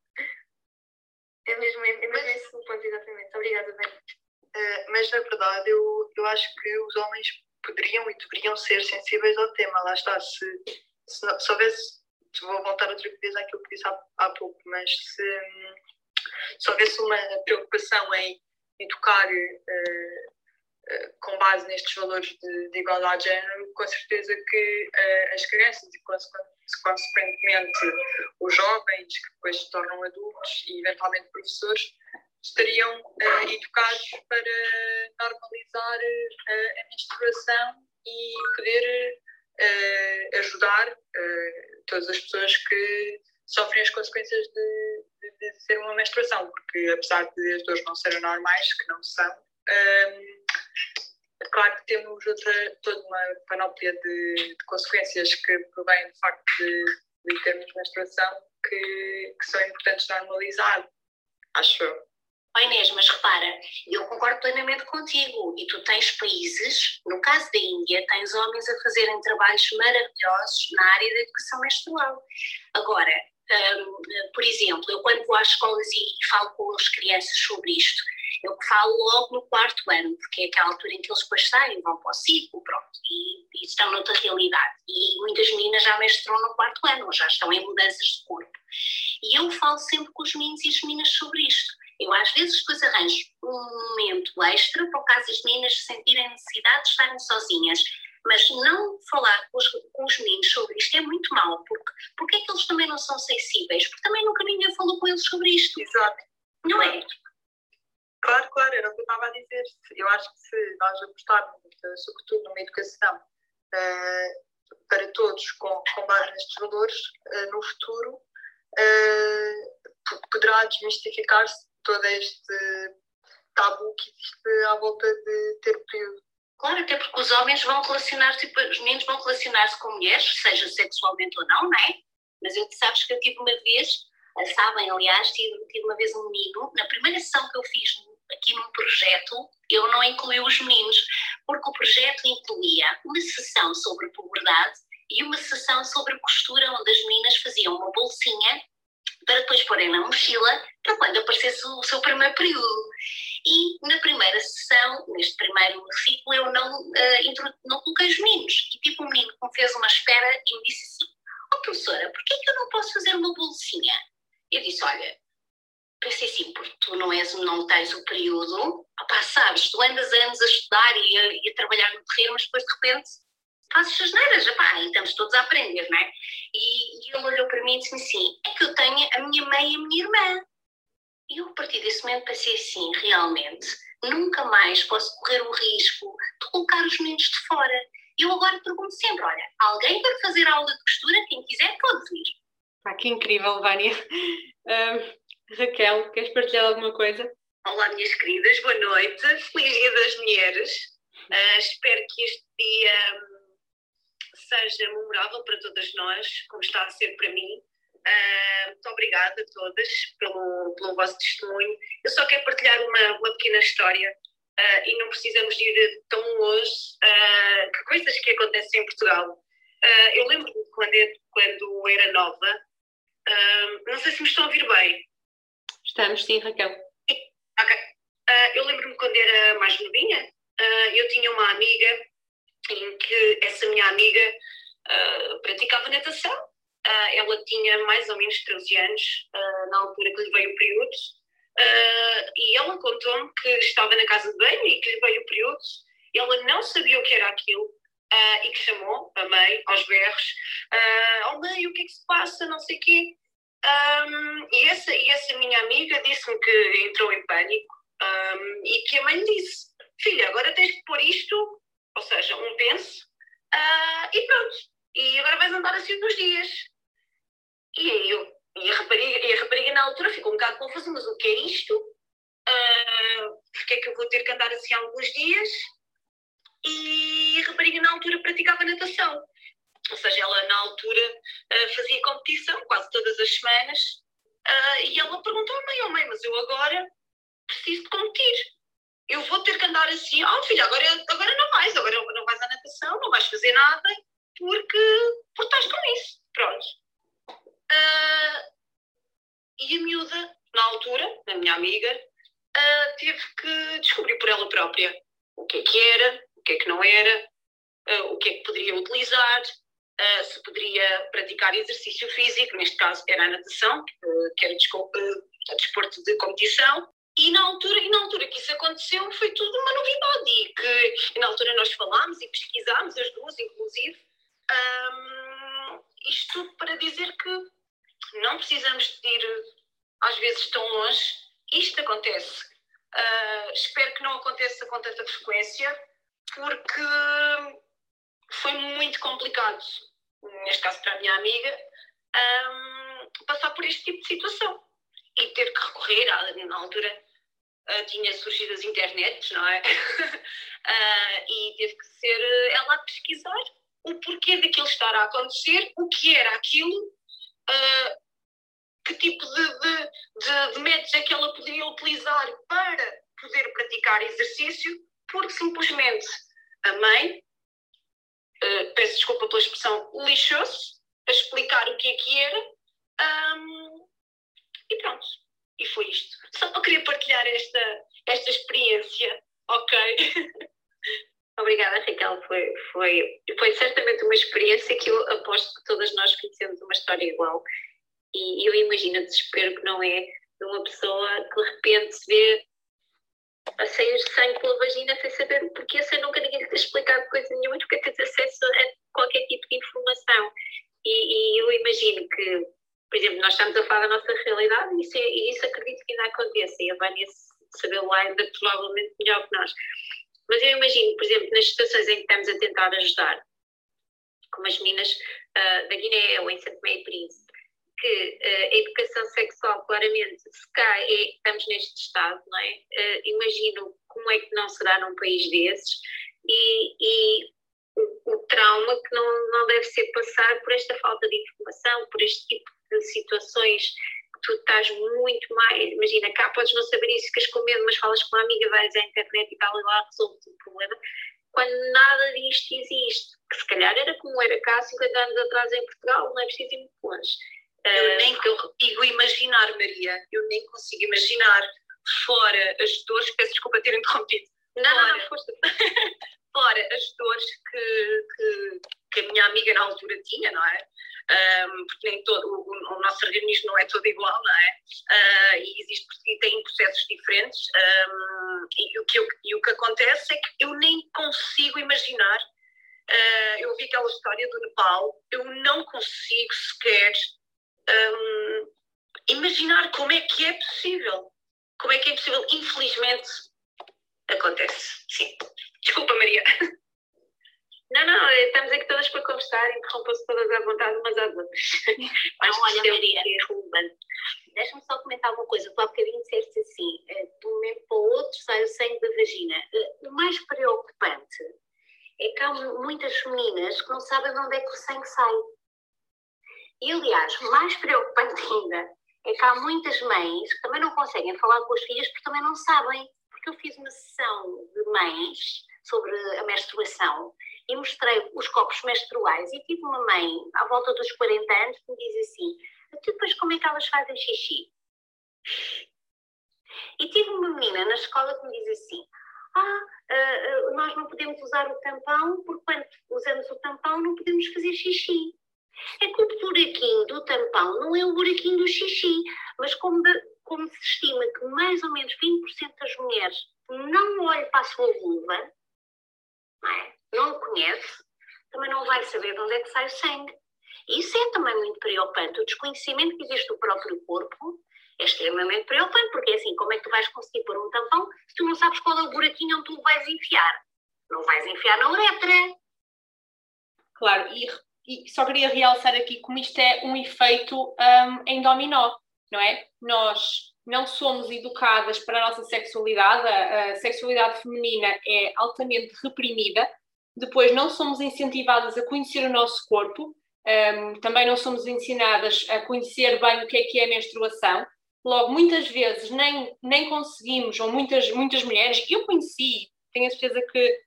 É mesmo, é mesmo esse o ponto, exatamente. Obrigada, bem. Uh, mas na verdade eu, eu acho que os homens poderiam e deveriam ser sensíveis ao tema. Lá está, se, se, não, se houvesse, vou voltar outra vez àquilo que disse há, há pouco, mas se, se houvesse uma preocupação em educar uh, uh, com base nestes valores de, de, igualdade de género, com certeza que uh, as crianças e consequentemente os jovens que depois se tornam adultos e eventualmente professores estariam uh, educados para normalizar uh, a menstruação e poder uh, ajudar todas as pessoas que sofrem as consequências de, de, de ser uma menstruação, porque apesar de as dores não serem normais, que não são, um, claro que temos outra, toda uma panóplia de, de consequências que provém do facto de, de termos menstruação que, que são importantes normalizar, acho eu. Oh Inês, mas repara, eu concordo plenamente contigo. E tu tens países, no caso da Índia, tens homens a fazerem trabalhos maravilhosos na área da educação menstrual. Agora, um, por exemplo, eu quando vou às escolas e falo com as crianças sobre isto, eu falo logo no quarto ano, porque é aquela altura em que eles depois saem, vão para o ciclo, pronto, e, e estão noutra realidade. E muitas meninas já menstruam no quarto ano, ou já estão em mudanças de corpo. E eu falo sempre com os meninos e as meninas sobre isto. Eu às vezes depois arranjo um momento extra para o caso as meninas sentirem necessidade de estarem sozinhas. Mas não falar com os, com os meninos sobre isto é muito mau, porque, porque é que eles também não são sensíveis? Porque também nunca ninguém falou com eles sobre isto. Exato. Não é? Claro, claro, era o que eu estava a dizer. Eu acho que se nós apostarmos, eh, sobretudo numa educação uh, para todos com, com base nestes valores, uh, no futuro uh, poderá desmistificar-se todo este tabu que existe à volta de ter período. Claro, até porque os homens vão relacionar, tipo, os meninos vão relacionar-se com mulheres, seja sexualmente ou não, não é? Mas eu sabes que eu tive uma vez, sabem, aliás, tive, tive uma vez um menino, na primeira sessão que eu fiz aqui num projeto, eu não incluí os meninos, porque o projeto incluía uma sessão sobre puberdade e uma sessão sobre costura, onde as meninas faziam uma bolsinha para depois porem na mochila para quando aparecesse o seu primeiro período. E na primeira sessão, neste primeiro ciclo, eu não, uh, não coloquei os meninos. E tipo um menino que me fez uma espera e me disse assim: Oh professora, porquê é que eu não posso fazer uma bolsinha? Eu disse: Olha, pensei assim, porque tu não, és, não tens o período, opá, sabes, tu andas anos a estudar e a, e a trabalhar no terreno, mas depois de repente fazes as neiras, opá, e estamos todos a aprender, não é? E, e ele olhou para mim e disse assim, é que eu tenho a minha mãe e a minha irmã. E eu, a partir desse momento, pensei assim, realmente, nunca mais posso correr o risco de colocar os meninos de fora. Eu agora pergunto sempre, olha, alguém quer fazer aula de costura? Quem quiser pode vir. Ah, que incrível, Vânia. Raquel, queres partilhar alguma coisa? Olá, minhas queridas, boa noite. Feliz Dia das Mulheres. Uh, espero que este dia seja memorável para todas nós, como está a ser para mim. Uh, muito obrigada a todas pelo, pelo vosso testemunho. Eu só quero partilhar uma, uma pequena história uh, e não precisamos ir tão longe uh, que coisas que acontecem em Portugal. eu lembro-me quando, quando era nova, não sei se me estão a ouvir bem. Estamos, sim, Raquel. Ok. eu lembro-me quando era mais novinha, eu tinha uma amiga em que essa minha amiga praticava natação. Uh, ela tinha mais ou menos 13 anos, uh, na altura que lhe veio o período, uh, e ela contou-me que estava na casa de banho e que lhe veio o período, ela não sabia o que era aquilo, e que chamou a mãe aos berros, oh mãe, o que é que se passa, não sei o quê. Um, e, essa, e essa minha amiga disse-me que entrou em pânico um, e que a mãe disse, filha, agora tens que pôr isto, ou seja, um penso, e pronto, e agora vais andar assim uns dias. E aí eu, e a rapariga, e a rapariga na altura ficou um bocado confusa, mas o que é isto? Uh, porque é que eu vou ter que andar assim alguns dias? E a rapariga na altura praticava natação. Ou seja, ela na altura uh, fazia competição quase todas as semanas. Uh, e ela perguntou à mãe, oh mãe, mas eu agora preciso de competir. Eu vou ter que andar assim, oh filha, agora, agora não vais, agora não vais à natação, não vais fazer nada, porque, porque estás com isso. Pronto. Uh, e a miúda, na altura, a minha amiga, uh, teve que descobrir por ela própria o que é que era, o que é que não era, uh, o que é que poderia utilizar, se poderia praticar exercício físico, neste caso era a natação, que era desporto de competição, e na, altura, e na altura que isso aconteceu foi tudo uma novidade e que e na altura nós falámos e pesquisámos, as duas inclusive, um, isto tudo para dizer que não precisamos de ir às vezes tão longe. Isto acontece. Uh, espero que não aconteça com tanta frequência, porque foi muito complicado. neste caso para a minha amiga, um, passar por este tipo de situação e ter que recorrer, à, na altura uh, tinha surgido as internets, não é? uh, e teve que ser ela a pesquisar o porquê daquilo estar a acontecer, o que era aquilo, que tipo de, de, de, de métodos é que ela poderia utilizar para poder praticar exercício, porque simplesmente a mãe, uh, peço desculpa pela expressão, lixou-se a explicar o que é que era um, e pronto. E foi isto. Só querer partilhar esta, esta experiência, ok? Obrigada, Raquel. Foi, foi, foi certamente uma experiência que eu aposto que todas nós conhecemos uma história igual. E eu imagino o desespero que não é de uma pessoa que de repente se vê a sair sangue pela vagina sem saber o porquê, sem nunca ninguém ter explicado coisa nenhuma, porque tens acesso a qualquer tipo de informação. E, e, eu imagino que, por exemplo, nós estamos a falar da nossa realidade e isso, e isso acredito que ainda aconteça. E a Vânia saber lá ainda provavelmente melhor que nós. Mas eu imagino, por exemplo, nas situações em que estamos a tentar ajudar, como as minas uh, da Guiné ou em Santo Meio Príncipe, que uh, a educação sexual claramente se cai, é, estamos neste estado, não é? Uh, imagino como é que não será num país desses e, e o, o, trauma que não, não deve ser passar por esta falta de informação, por este tipo de situações tu estás muito mais. Imagina, cá podes não saber isso, ficas com medo, mas falas com uma amiga, vais à internet e tal, e lá resolve o problema. Quando nada disto existe, que se calhar era como era cá 50 anos atrás em Portugal, não é preciso ir muito longe. Eu nem consigo imaginar, Maria, eu nem consigo imaginar fora as dores, peço desculpa ter interrompido. Não, fora, não, não, foste. fora as dores que, que, que, a minha amiga na altura tinha, não é? Um, porque nem todo, o, o, nosso organismo não é todo igual, não é? Uh, e, existe, e tem processos diferentes. Um, e, o que e o que acontece é que eu nem consigo imaginar. Uh, eu vi aquela história do Nepal, eu não consigo sequer um, imaginar como é que é possível. Como é que é possível? Infelizmente, acontece. Sim. Desculpa, Maria. Não, não, estamos aqui todas para conversar, interrompam-se todas à vontade umas às outras. Não, olha, Maria, é deixa-me só comentar uma coisa. Tu há bocadinho disseste assim, eh, de um momento para o outro sai o sangue da vagina. Eh, o mais preocupante é que há muitas meninas que não sabem de onde é que o sangue sai. E, aliás, mais preocupante ainda é que há muitas mães que também não conseguem falar com as filhas porque também não sabem. Porque eu fiz uma sessão de mães sobre a menstruação e mostrei os copos menstruais e tive uma mãe à volta dos 40 anos que me diz assim, depois como é que elas fazem xixi? E tive uma menina na escola que me diz assim, ah, uh, uh, nós não podemos usar o tampão porque quando usamos o tampão não podemos fazer xixi. É que o buraquinho do tampão não é o buraquinho do xixi, mas como, como se estima que mais ou menos 20% das mulheres não olham para a sua vulva, não, é? não conhece, também não vai saber de onde é que sai o sangue. E isso é também muito preocupante. O desconhecimento que existe do próprio corpo é extremamente preocupante, porque é assim, como é que tu vais conseguir pôr um tampão se tu não sabes qual é o buraquinho onde tu vais enfiar? Não vais enfiar na uretra. Claro, e e só queria realçar aqui como isto é um efeito um, em dominó, não é? Nós não somos educadas para a nossa sexualidade, a, a sexualidade feminina é altamente reprimida, depois não somos incentivadas a conhecer o nosso corpo, um, também não somos ensinadas a conhecer bem o que é que é a menstruação, logo muitas vezes nem, nem conseguimos, ou muitas, muitas mulheres, eu conheci, tenho a certeza que,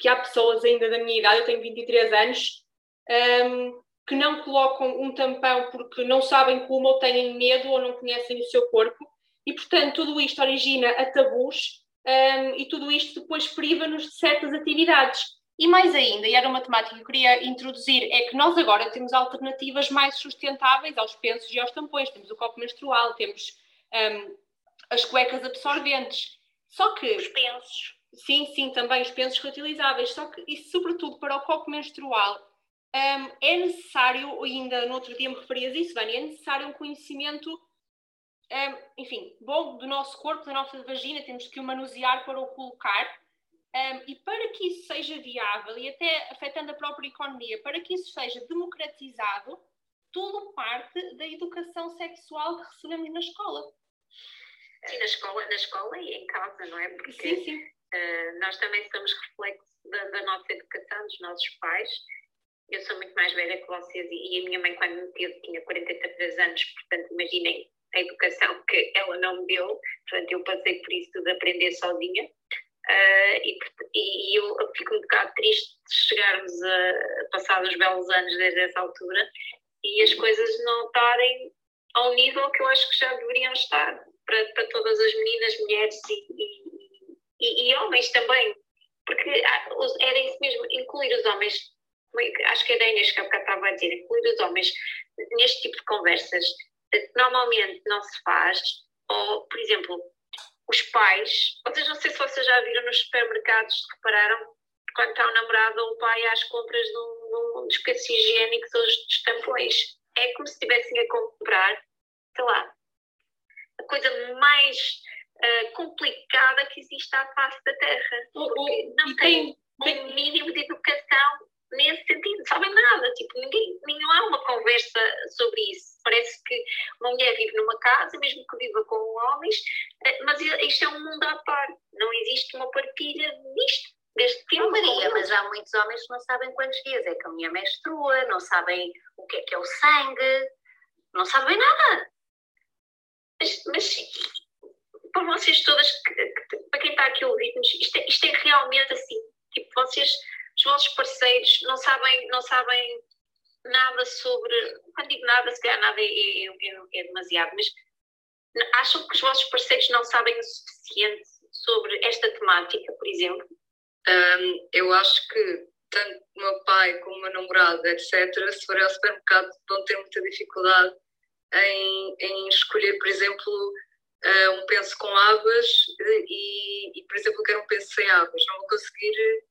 que há pessoas ainda da minha idade, eu tenho 23 anos, um, que não colocam um tampão porque não sabem como ou têm medo ou não conhecem o seu corpo e, portanto, tudo isto origina a tabus um, e tudo isto depois priva-nos de certas atividades. E mais ainda, e era uma temática que eu queria introduzir, é que nós agora temos alternativas mais sustentáveis aos pensos e aos tampões. Temos o copo menstrual, temos um, as cuecas absorventes. Só que. Os pensos. Sim, sim, também os pensos reutilizáveis. Só que, e sobretudo para o copo menstrual, um, é necessário, ainda no outro dia me referias isso, Vânia, é necessário um conhecimento, um, enfim, bom do nosso corpo, da nossa vagina, temos que o manusear para o colocar. Um, e para que isso seja viável e até afetando a própria economia, para que isso seja democratizado, tudo parte da educação sexual que recebemos na escola. Sim, na escola, na escola e em casa, não é? Porque sim, sim. Uh, nós também somos reflexo da, da, nossa educação, dos nossos pais. Eu sou muito mais velha que vocês e, a minha mãe, quando me teve, tinha 43 anos, portanto, imaginem a educação que ela não me deu. Portanto, eu passei por isso tudo aprender sozinha. Uh, e, e, eu fico um bocado triste de chegarmos a passar os belos anos desde essa altura e as coisas não estarem ao nível que eu acho que já deveriam estar para, para todas as meninas, mulheres e, e, e homens também, porque era isso mesmo, incluir os homens, acho que a Inês que estava a dizer, incluir os homens neste tipo de conversas normalmente não se faz, ou, por exemplo, os pais, vocês não sei se vocês já viram nos supermercados, repararam, quando está o namorado ou o pai às compras de um, de higiênicos ou de tampões, é como se estivessem a comprar, sei lá, a coisa mais uh, complicada que existe à face da Terra. Porque não tem, tem um mínimo de educação nesse sentido, sabem nada, tipo, ninguém, não há uma conversa sobre isso. Parece que uma mulher vive numa casa, mesmo que viva com homens, eh, mas isto é um mundo à parte, não existe uma partilha disto. Deste tempo. Maria, mas há muitos homens que não sabem quantos dias é que a mulher menstrua, não sabem o que é que é o sangue, não sabem nada. Mas, mas para vocês todas, para quem está aqui a ouvir-nos, isto, é, isto é realmente assim. Tipo, vocês, os vossos parceiros, não sabem, não sabem nada sobre. Quando digo nada, se calhar nada é, é, é, é demasiado, mas acham que os vossos parceiros não sabem o suficiente sobre esta temática, por exemplo? Um, eu acho que tanto o meu pai como o meu namorado, etc., se forem ao supermercado, vão ter muita dificuldade em, em escolher, por exemplo, uh, um penso com abas e, e, por exemplo, quero um penso sem abas. Não vou conseguir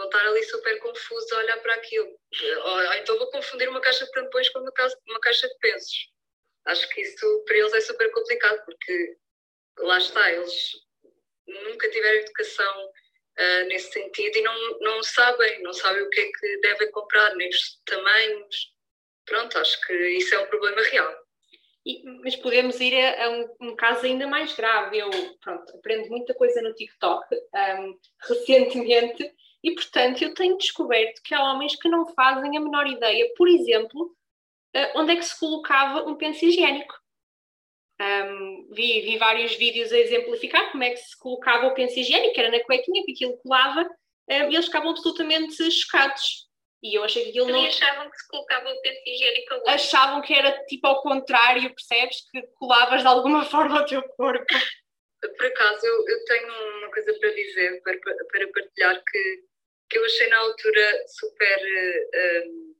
vão estar ali super confusos a olhar para aquilo. Ou, então vou confundir uma caixa de tampões com uma caixa, uma caixa de pensos. Acho que isso para eles é super complicado, porque lá está, eles nunca tiveram educação uh, nesse sentido e não, não sabem, não sabem o que é que devem comprar, nem os tamanhos. Pronto, acho que isso é um problema real. E, mas podemos ir a, a um, um, caso ainda mais grave. Eu pronto, aprendo muita coisa no TikTok um, recentemente e, portanto, eu tenho descoberto que há homens que não fazem a menor ideia, por exemplo, uh, onde é que se colocava um penso higiênico. Um, vi, vi, vários vídeos a exemplificar como é que se colocava o penso higiênico, era na cuequinha que aquilo colava, uh, e eles ficavam absolutamente chocados. E eu achei que aquilo não. achavam que se colocava o penso higiênico ali. Achavam que era tipo ao contrário, percebes? Que colavas de alguma forma ao teu corpo. Por acaso, eu, eu tenho uma coisa para dizer, para, para partilhar, que, que eu achei na altura super. Uh,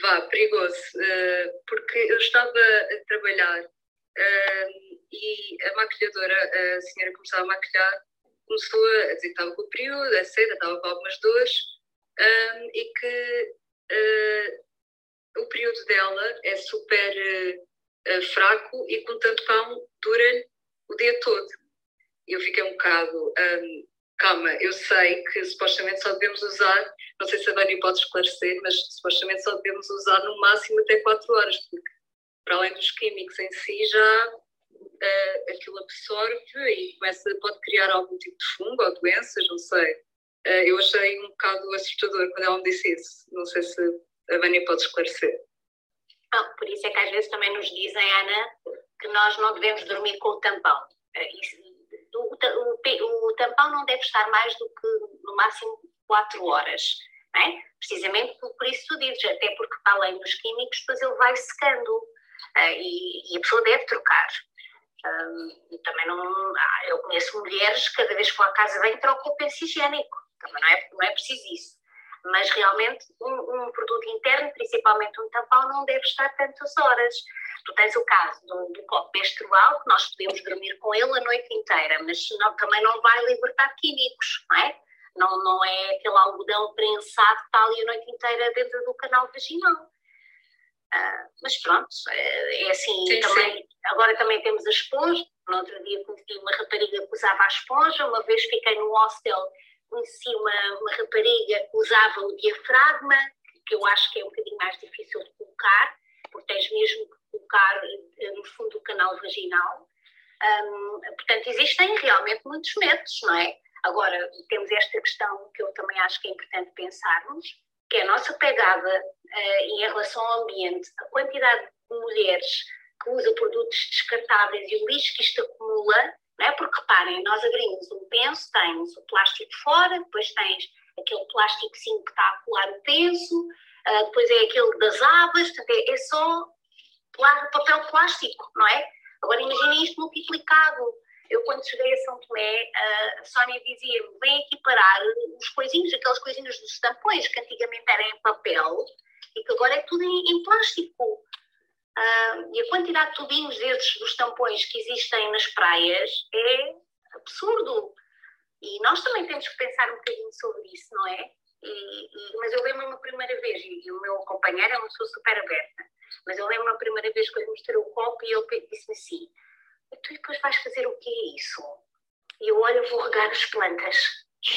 vá, perigoso, uh, porque eu estava a trabalhar uh, e a maquilhadora, a senhora começava a maquilhar, começou a dizer que estava com o período, é cedo, estava com algumas dores um, e que uh, o período dela é super fraco e com tanto pão dura o dia todo. E eu fiquei um bocado, um, calma, eu sei que supostamente só devemos usar, não sei se a Dani pode esclarecer, mas supostamente só devemos usar no máximo até 4 horas, porque para além dos químicos em si já uh, aquilo absorve e começa, pode criar algum tipo de fungo ou doenças, não sei. Eh, eu achei um bocado assustador quando ela me disse isso. Não sei se a Vânia pode esclarecer. Não, por isso é que às vezes também nos dizem, Ana, que nós não devemos dormir com o tampão. Eh, isso, o, o, o, tampão não deve estar mais do que no máximo 4 horas. É? Precisamente por, por, isso tu dizes, até porque para além dos químicos, depois ele vai secando uh, e, e, a pessoa deve trocar. Também não. Ah, eu conheço mulheres que cada vez que vão à casa bem trocam o penso higiênico também não é, não é preciso isso. Mas realmente um, um, produto interno, principalmente um tampão, não deve estar tantas horas. Tu tens o caso do, do copo menstrual, que nós podemos dormir com ele a noite inteira, mas não, também não vai libertar químicos, não é? Não, não é aquele algodão prensado que está ali a noite inteira dentro do canal vaginal. Uh, mas pronto, é, é assim, sim, também, sim. agora também temos a esponja, no outro dia conheci uma rapariga que usava a esponja, uma vez fiquei no hostel conheci uma, uma rapariga que usava o diafragma, que eu acho que é um bocadinho mais difícil de colocar, porque tens mesmo que colocar eh, no fundo do canal vaginal. Um, portanto, existem realmente muitos métodos, não é? Agora, temos esta questão que eu também acho que é importante pensarmos, que é a nossa pegada uh, em relação ao ambiente, a quantidade de mulheres que usam produtos descartáveis e o lixo que isto acumula, não é? Porque reparem, nós abrimos um penso, tens o plástico fora, depois tens aquele plástico que está a colar o penso, uh, depois é aquele das abas, portanto é, é só papel plástico, não é? Agora imaginem isto multiplicado. Eu, quando cheguei a São Tomé, a Sónia dizia-me: vem aqui parar os coisinhos, aqueles coisinhos dos tampões que antigamente eram em papel e que agora é tudo em, em plástico. Uh, e a quantidade de tubinhos desses dos tampões que existem nas praias é absurdo. E nós também temos que pensar um bocadinho sobre isso, não é? E, e, mas eu lembro-me uma primeira vez, e, o meu companheiro é uma pessoa super aberta, mas eu lembro-me a primeira vez que eu lhe mostrei o copo e ele disse-me assim: Tu depois vais fazer o que é isso? E eu olho, vou regar as plantas.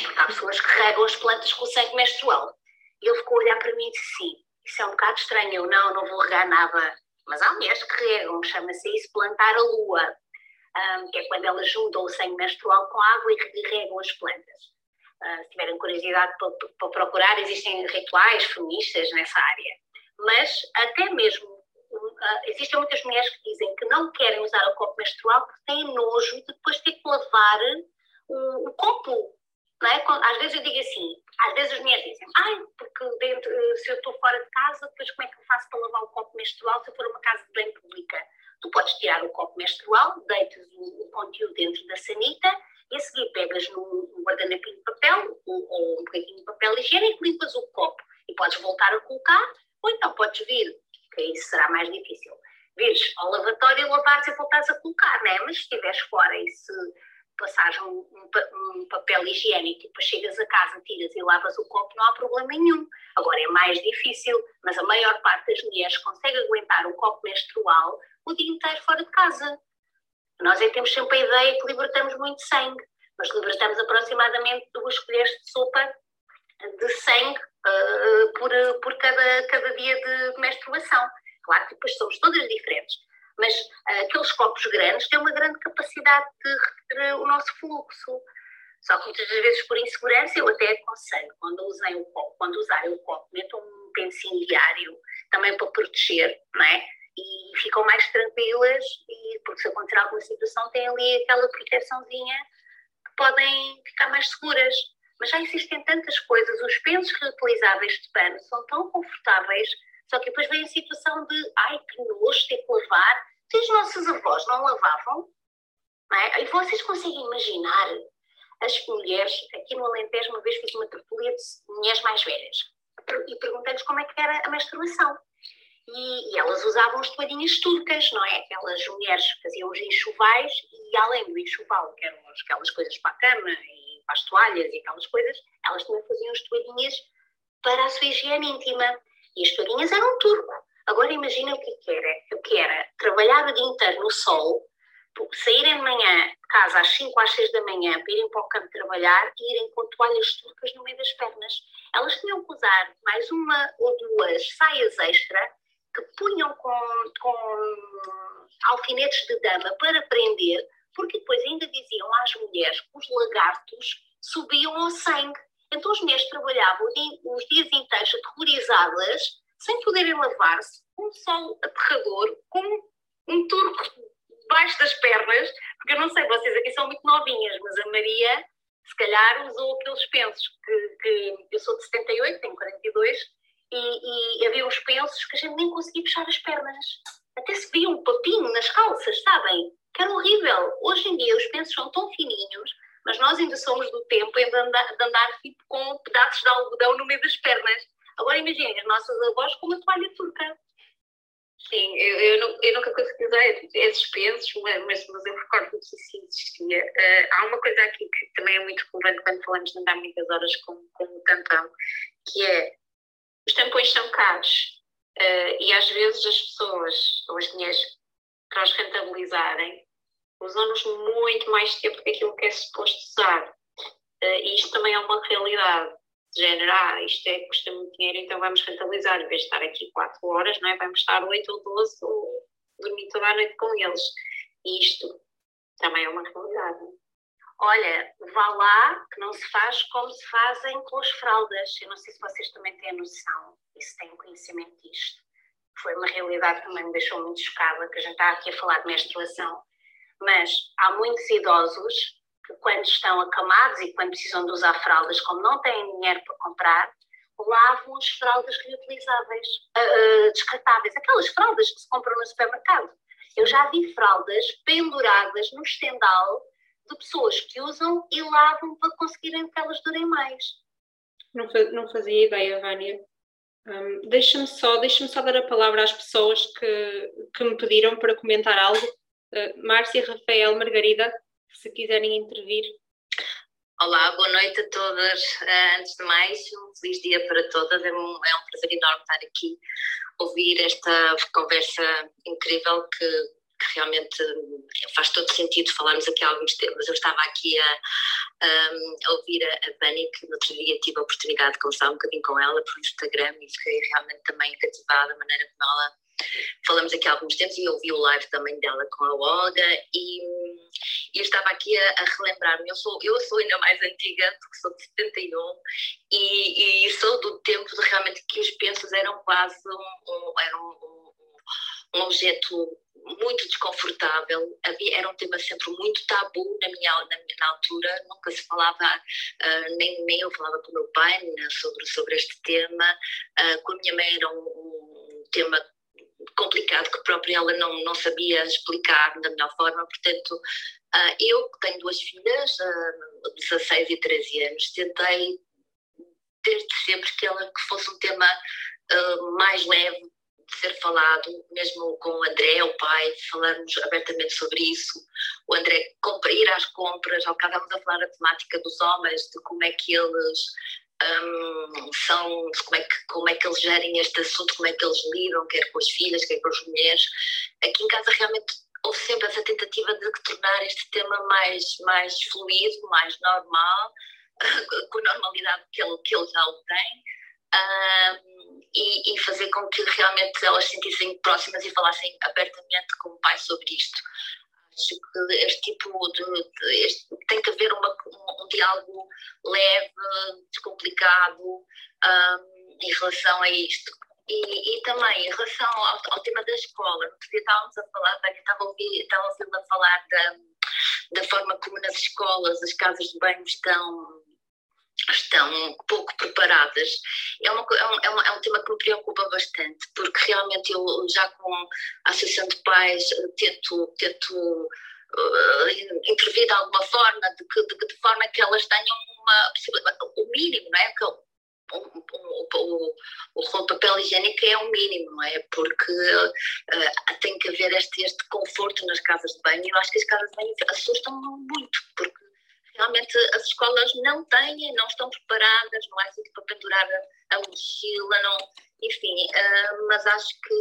Porque há pessoas que regam as plantas com o sangue menstrual. E ele ficou a olhar para mim e disse: Sim, isso é um bocado estranho. Eu não, não vou regar nada. Mas há mulheres que regam, chama-se isso plantar a lua, um, que é quando elas juntam o sangue menstrual com água e regam as plantas. Uh, se tiverem curiosidade para, para procurar, existem rituais feministas nessa área. Mas até mesmo uh, existem muitas mulheres que dizem que não querem usar o copo menstrual porque têm nojo de depois ter que lavar o, o copo. É? Às vezes eu digo assim, às vezes as mulheres dizem, ai, porque dentro, se eu estou fora de casa, depois como é que eu faço para lavar o copo menstrual se eu for uma casa de bem pública? Tu podes tirar o copo menstrual, deitas o, o conteúdo dentro da sanita e a seguir pegas num guardanapinho de papel ou, ou um bocadinho de papel higiênico, limpas o copo e podes voltar a colocar, ou então podes vir, que isso será mais difícil, vires ao lavatório e lavares e voltares a colocar, né? Mas se estiveres fora e se passares um, um, um, papel higiênico e depois chegas a casa, tiras e lavas o copo, não há problema nenhum. Agora é mais difícil, mas a maior parte das mulheres consegue aguentar um copo menstrual o dia inteiro fora de casa. Nós é temos sempre a ideia que libertamos muito sangue. Nós libertamos aproximadamente duas colheres de sopa de sangue uh, por, por cada, cada dia de menstruação. Claro que depois somos todas diferentes, mas uh, aqueles copos grandes têm uma grande capacidade de reter o nosso fluxo. Só que muitas vezes por insegurança eu até aconselho, quando usem o copo, quando usarem o copo, metam um pensinho diário também para proteger, não é? e ficam mais tranquilas e porque se acontecer alguma situação têm ali aquela proteçãozinha que podem ficar mais seguras. Mas já existem tantas coisas, os pensos reutilizáveis de pano são tão confortáveis, só que depois vem a situação de ai que nojo, ter que lavar. Se os nossos avós não lavavam, não é? e vocês conseguem imaginar as mulheres, aqui no Alentejo uma vez fiz uma tertulia de mulheres mais velhas e perguntei-lhes como é que era a menstruação e, e, elas usavam as toalhinhas turcas, não é? Aquelas mulheres faziam os enxovais e além do enxoval, que eram aquelas coisas para a cama as toalhas e aquelas coisas, elas também faziam as toalhinhas para a sua higiene íntima. E as toalhinhas eram turco. Agora imagina o que, que era. O que era trabalhar o dia inteiro no sol, saírem de manhã de casa às 5 às 6 da manhã para irem para o campo trabalhar e irem com toalhas turcas no meio das pernas. Elas tinham que usar mais uma ou duas saias extra que punham com, com alfinetes de dama para prender, porque depois ainda diziam às mulheres que os lagartos subiam ao sangue. Então as mulheres trabalhavam os dias inteiros aterrorizadas, sem poderem lavar-se, com um sol aterrador, com um turco debaixo das pernas, porque eu não sei, vocês aqui são muito novinhas, mas a Maria, se calhar, usou aqueles pensos que, que eu sou de 78, tenho 42, e, e havia uns pensos que a gente nem conseguia puxar as pernas. Até se via um papinho nas calças, sabem? Que era horrível. Hoje em dia os pensos são tão fininhos, mas nós ainda somos do tempo de andar, de andar tipo, com pedaços de algodão no meio das pernas. Agora imaginem as nossas avós com uma toalha turca. Sim, eu, eu, eu nunca consegui usar esses pensos, mas, mas eu recordo que isso existia. Uh, há uma coisa aqui que também é muito relevante quando falamos de andar muitas horas com, com o tampão, que é os tampões são caros uh, e às vezes as pessoas ou as mulheres, para os rentabilizarem, usam-nos muito mais tempo que aquilo que é suposto usar. e isto também é uma realidade. De género, ah, isto é, custa muito dinheiro, então vamos rentabilizar. Em vez de estar aqui 4 horas, não é? vamos estar 8 ou 12 ou dormir toda a noite com eles. E isto também é uma realidade. Olha, vá lá que não se faz como se fazem com as fraldas. Eu não sei se vocês também têm noção e se têm conhecimento disto. Foi uma realidade que também me deixou muito chocada, que a gente está aqui a falar de menstruação. Mas há muitos idosos que quando estão acamados e quando precisam de usar fraldas, como não têm dinheiro para comprar, lavam as fraldas reutilizáveis, uh, descartáveis, aquelas fraldas que se compram no supermercado. Eu já vi fraldas penduradas no estendal de pessoas que usam e lavam para conseguirem que elas durem mais. Não fazia ideia, Vânia. Um, deixa-me só, deixa só dar a palavra às pessoas que, que me pediram para comentar algo. Uh, Márcia, Rafael, Margarida, se quiserem intervir. Olá, boa noite a todas. Uh, antes de mais, um feliz dia para todas. É um, é um prazer enorme estar aqui, ouvir esta conversa incrível que que realmente faz todo sentido falarmos aqui alguns temas. Eu estava aqui a, a ouvir a, a Bani, que no outro dia tive a oportunidade de conversar um bocadinho com ela por Instagram e fiquei realmente também cativada da maneira como ela falamos aqui há alguns tempos e ouvi o live também dela com a Olga e, e eu estava aqui a, a relembrar-me, eu sou, eu sou ainda mais antiga porque sou de 71 e, e sou do tempo de realmente que os pensos eram quase um, um, eram um, um objeto muito desconfortável, havia, era um tema sempre muito tabu na minha na, na altura, nunca se falava, uh, nem, nem eu falava com o meu pai né, sobre, sobre este tema, uh, com a minha mãe era um, um, tema complicado que própria ela não, não sabia explicar da melhor forma, portanto uh, eu que tenho duas filhas, uh, 16 e 13 anos, tentei desde sempre que ela que fosse um tema mais leve ser falado, mesmo com o André, o pai, falarmos abertamente sobre isso. O André ir às compras, ao estávamos a falar da temática dos homens, de como é que eles um, são, como é, que, como é que eles gerem este assunto, como é que eles lidam, quer com as filhas, quer com as mulheres. Aqui em casa realmente houve sempre essa tentativa de tornar este tema mais, mais fluido, mais normal, com a normalidade que ele, que ele já o tem. Um, e, e, fazer com que realmente elas se sentissem próximas e falassem abertamente com o pai sobre isto. Acho que este tipo de. de este, tem que haver uma, um, um, diálogo leve, descomplicado um, em relação a isto. E, e, também em relação ao, ao tema da escola, dia estávamos a falar, estava a ouvir, estava a, ouvir a falar da, da forma como nas escolas as casas de banho estão estão pouco preparadas. É, uma, é, um, é, é um tema que me preocupa bastante, porque realmente eu já com a Associação de Pais tento, tento uh, intervir de alguma forma, de, que, de, de, forma que elas tenham uma o mínimo, não é? Que, o, o, o, o papel higiênico é o mínimo, não é? Porque uh, tem que haver este, este conforto nas casas de banho e eu acho que as casas de banho assustam muito, porque realmente as escolas não têm, não estão preparadas, não há sítio para pendurar a, a mochila, não, enfim, uh, mas acho que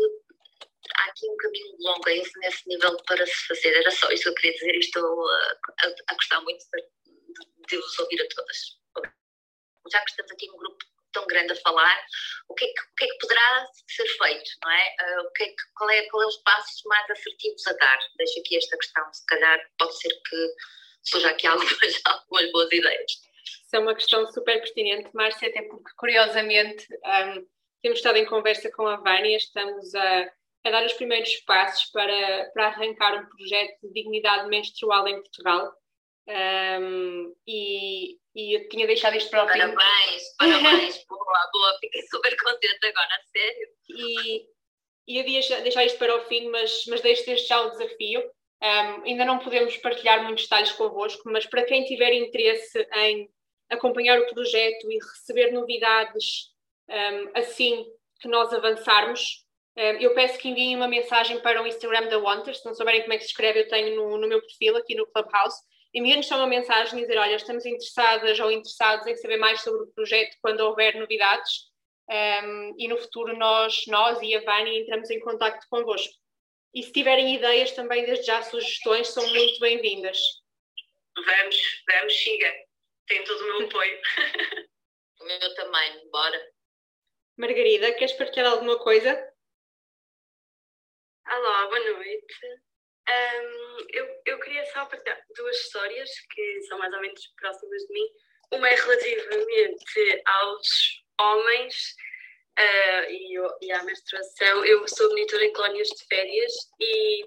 há aqui um caminho longo esse, nesse nível para se fazer. Era só isso que eu queria dizer e estou a, a, a gostar muito de, de, vos ouvir a todas. Já que estamos aqui num grupo tão grande a falar, o que é que, que, é que poderá ser feito, não é? Uh, o que é que, qual, é, qual é os passos mais assertivos a dar? Deixo aqui esta questão, se calhar pode ser que surja aqui algumas, algumas boas ideias. Isso é uma questão super pertinente, Márcia, até porque, curiosamente, um, temos estado em conversa com a Vânia, estamos a, a, dar os primeiros passos para, para arrancar um projeto de dignidade menstrual em Portugal. Um, e, e eu tinha deixado isto para o fim. Parabéns, parabéns, boa, boa, fiquei super contente agora, a sério. E, e eu ia deixar isto para o fim, mas, mas deixo desde já o desafio. Um, ainda não podemos partilhar muitos detalhes convosco, mas para quem tiver interesse em acompanhar o projeto e receber novidades um, assim que nós avançarmos, um, eu peço que enviem uma mensagem para o Instagram da Wanters. Se não souberem como é que se escreve, eu tenho no, no meu perfil aqui no Clubhouse. Enviem-nos só uma mensagem e dizer: Olha, estamos interessadas ou interessados em saber mais sobre o projeto quando houver novidades. e no futuro, nós, nós e a Vani entramos em contato convosco. E se tiverem ideias também, desde já, sugestões, são muito bem-vindas. Vamos, vamos, siga. tem todo o meu apoio. o meu também, bora. Margarida, queres partilhar alguma coisa? Olá, boa noite. Um, eu, eu queria só partilhar duas histórias que são mais ou menos próximas de mim. Uma é relativamente aos homens uh, e, e à menstruação. Eu sou monitora em colónias de férias e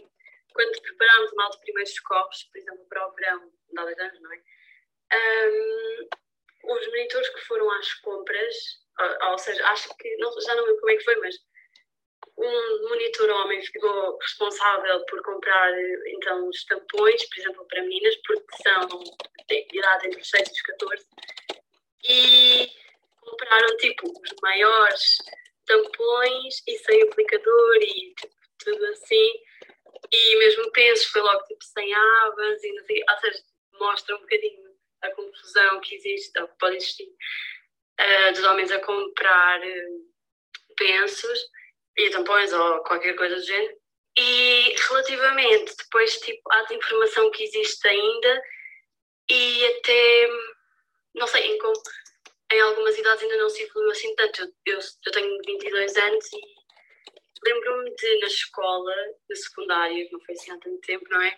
quando preparámos mal de primeiros socorros, por exemplo, para o verão há dois anos, não é? Um, os monitores que foram às compras, ou, ou seja, acho que, não, já não lembro como é que foi, mas um monitor homem ficou responsável por comprar então os tampões, por exemplo, para meninas, porque são de idade entre os 6 e os 14, e compraram tipo os maiores tampões e sem aplicador e tipo, tudo assim, e mesmo pensos foi logo tipo sem abas e não sei, ou seja, mostra um bocadinho a confusão que existe, ou que pode existir, uh, dos homens a comprar uh, pensos e tampões ou qualquer coisa do género. E relativamente depois tipo, à informação que existe ainda e até, não sei, em, em algumas idades ainda não se evoluiu assim tanto. Eu, eu, eu tenho 22 anos e lembro-me de na escola, na secundária, que não foi assim há tanto tempo, não é?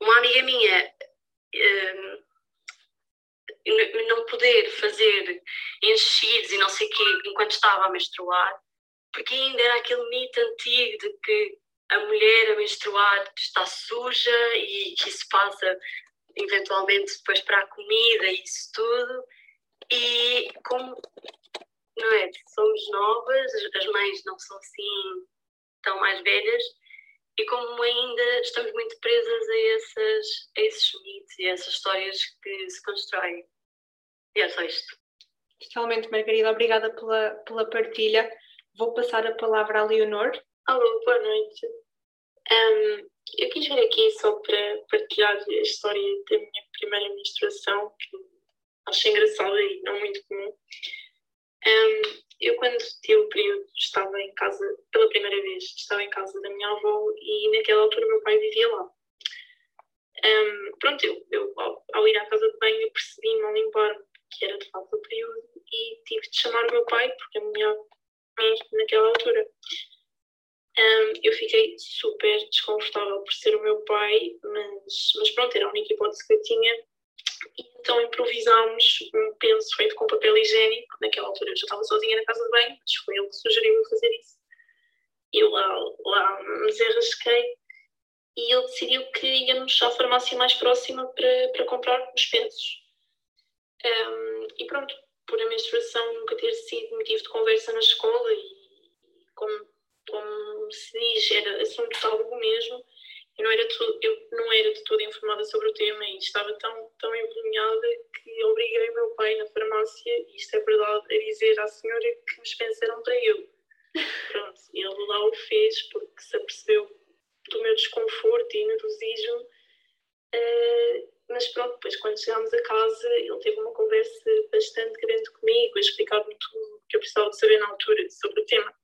Uma amiga minha um, não poder fazer enchidos e não sei o quê enquanto estava a menstruar porque ainda era aquele mito antigo de que a mulher a menstruar está suja e que isso passa eventualmente depois para a comida e isso tudo. E como não é, somos novas, as mães não são assim tão mais velhas, e como ainda estamos muito presas a, essas, a esses mitos e a essas histórias que se constroem. E é só isto. Totalmente, Margarida, obrigada pela, pela partilha. Vou passar a palavra à Leonor. Alô, boa noite. Um, eu quis vir aqui só para partilhar a história da minha primeira menstruação, que acho engraçada e não muito comum. Um, eu, quando tive o período, estava em casa, pela primeira vez, estava em casa da minha avó e naquela altura meu pai vivia lá. Um, pronto, eu, eu ao, ao, ir à casa de banho, percebi-me ao limpar-me que era de facto o período e tive de chamar o meu pai, porque a minha naquela altura. Um, eu fiquei super desconfortável por ser o meu pai, mas, mas pronto, era a única hipótese que eu tinha. E então improvisámos um penso feito com papel higiênico. Naquela altura eu já estava sozinha na casa de banho, mas foi ele que sugeriu fazer isso. Eu lá, lá me desenrasquei e ele decidiu que íamos à farmácia mais próxima para, para comprar os pensos. Um, e pronto, por a menstruação nunca ter sido motivo de conversa na escola e como, como se diz, era assunto tabu mesmo. Eu não, era eu não era de toda informada sobre o tema e estava tão, tão envergonhada que obriguei o meu pai na farmácia, e isto é verdade, a dizer à senhora que me dispensaram para eu. Pronto, ele lá o fez porque se apercebeu do meu desconforto e nervosismo. Uh, mas pronto, depois quando chegámos a casa, ele teve uma conversa bastante grande comigo, a explicar-me tudo o que eu precisava de saber na altura sobre o tema.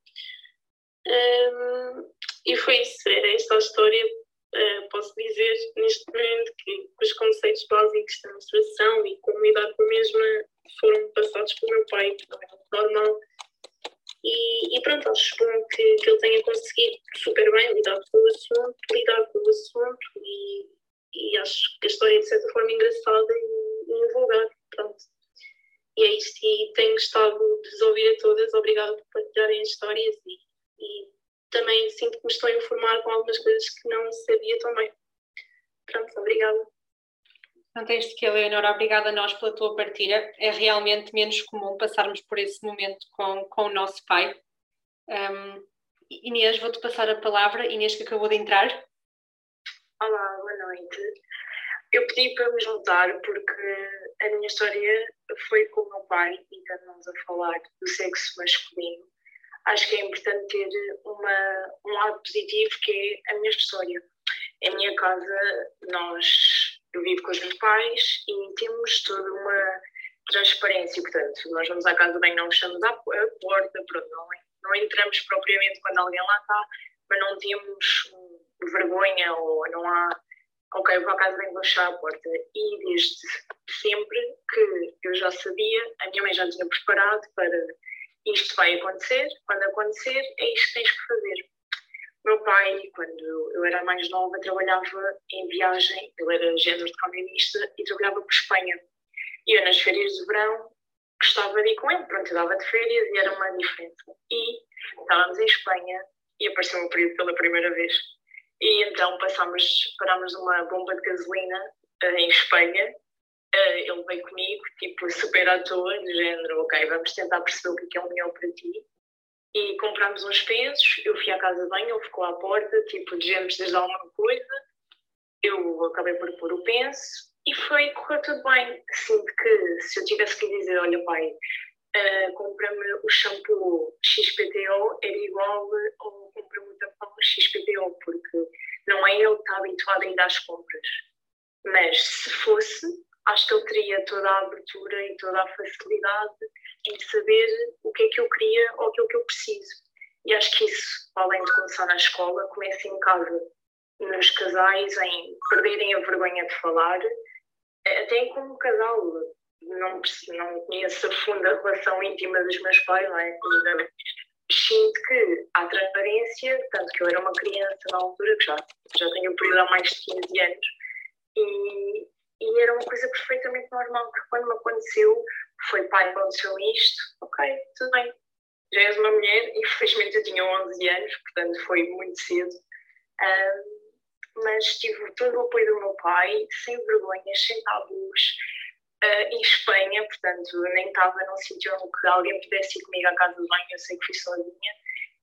Um, e foi isso, era esta a história. Uh, posso dizer neste momento que os conceitos básicos da menstruação e como lidar com a mesma foram passados pelo meu pai, que não é normal. E, e, pronto, acho bom que, que ele tenha conseguido super bem lidar com o assunto, lidar com o assunto e, e acho que a história é de certa forma engraçada e, e vulgar. Pronto. E é isto, e tenho gostado de vos ouvir a todas. Obrigada por partilharem as histórias e, e também sinto que me estou a informar com algumas coisas que não sabia também. Pronto, obrigada. Não tens de que, Leonora, obrigada a nós pela tua partilha. É realmente menos comum passarmos por esse momento com, com o nosso pai. Um, Inês, vou-te passar a palavra. Inês, que acabou de entrar. Olá, boa noite. Eu pedi para me juntar porque a minha história foi com o meu pai e estamos a falar do sexo masculino. Acho que é importante ter uma, um lado positivo que é a minha história. Em minha casa, nós, eu vivo com os meus pais e temos toda uma transparência. Portanto, nós vamos à casa bem, não fechamos a porta, pronto, não, não entramos propriamente quando alguém lá está, mas não temos vergonha ou não há ok, vou à casa bem, vou fechar a porta. E desde sempre que eu já sabia, a minha mãe já tinha preparado para isto vai acontecer, quando acontecer, é isto que tens que fazer. Meu pai, quando eu era mais nova, trabalhava em viagem, ele era género de camionista e trabalhava por Espanha. E eu, nas férias de verão, gostava de ir com ele, pronto, eu dava de férias e era uma diferença. E estávamos em Espanha e apareceu o período pela primeira vez. E então passámos, parámos numa bomba de gasolina uh, em Espanha. Uh, ele veio comigo, tipo, super à toa, de género, ok, vamos tentar perceber o que é, é o melhor para ti. E comprámos uns pensos, eu fui à casa de banho, ele ficou à porta, tipo, dizemos desde alguma coisa. Eu acabei por pôr o penso e foi, correu tudo bem. Sinto que se eu tivesse que dizer, olha pai, uh, compra-me o shampoo XPTO, era igual ao compra-me o tampão XPTO, porque não é ele que está habituado a ir às compras. Mas se fosse, acho que ele teria toda a abertura e toda a facilidade em saber o que é que eu queria ou aquilo que eu preciso. E acho que isso, além de começar na escola, começa em casa, nos casais, em perderem a vergonha de falar, até como casal. Não, não conheço a funda relação íntima dos meus pais, não é? Sinto que há transparência, tanto que eu era uma criança na altura, que já, já tenho um período há mais de 15 anos, e, e era uma coisa perfeitamente normal, que quando me aconteceu, foi pai, aconteceu isto, ok, tudo bem. Já és uma mulher, infelizmente eu tinha 11 anos, portanto foi muito cedo. Mas tive todo o apoio do meu pai, sem vergonhas, sem tabus, uh, em Espanha, portanto nem estava num sítio onde alguém pudesse ir comigo à casa de banho, eu sei que fui sozinha.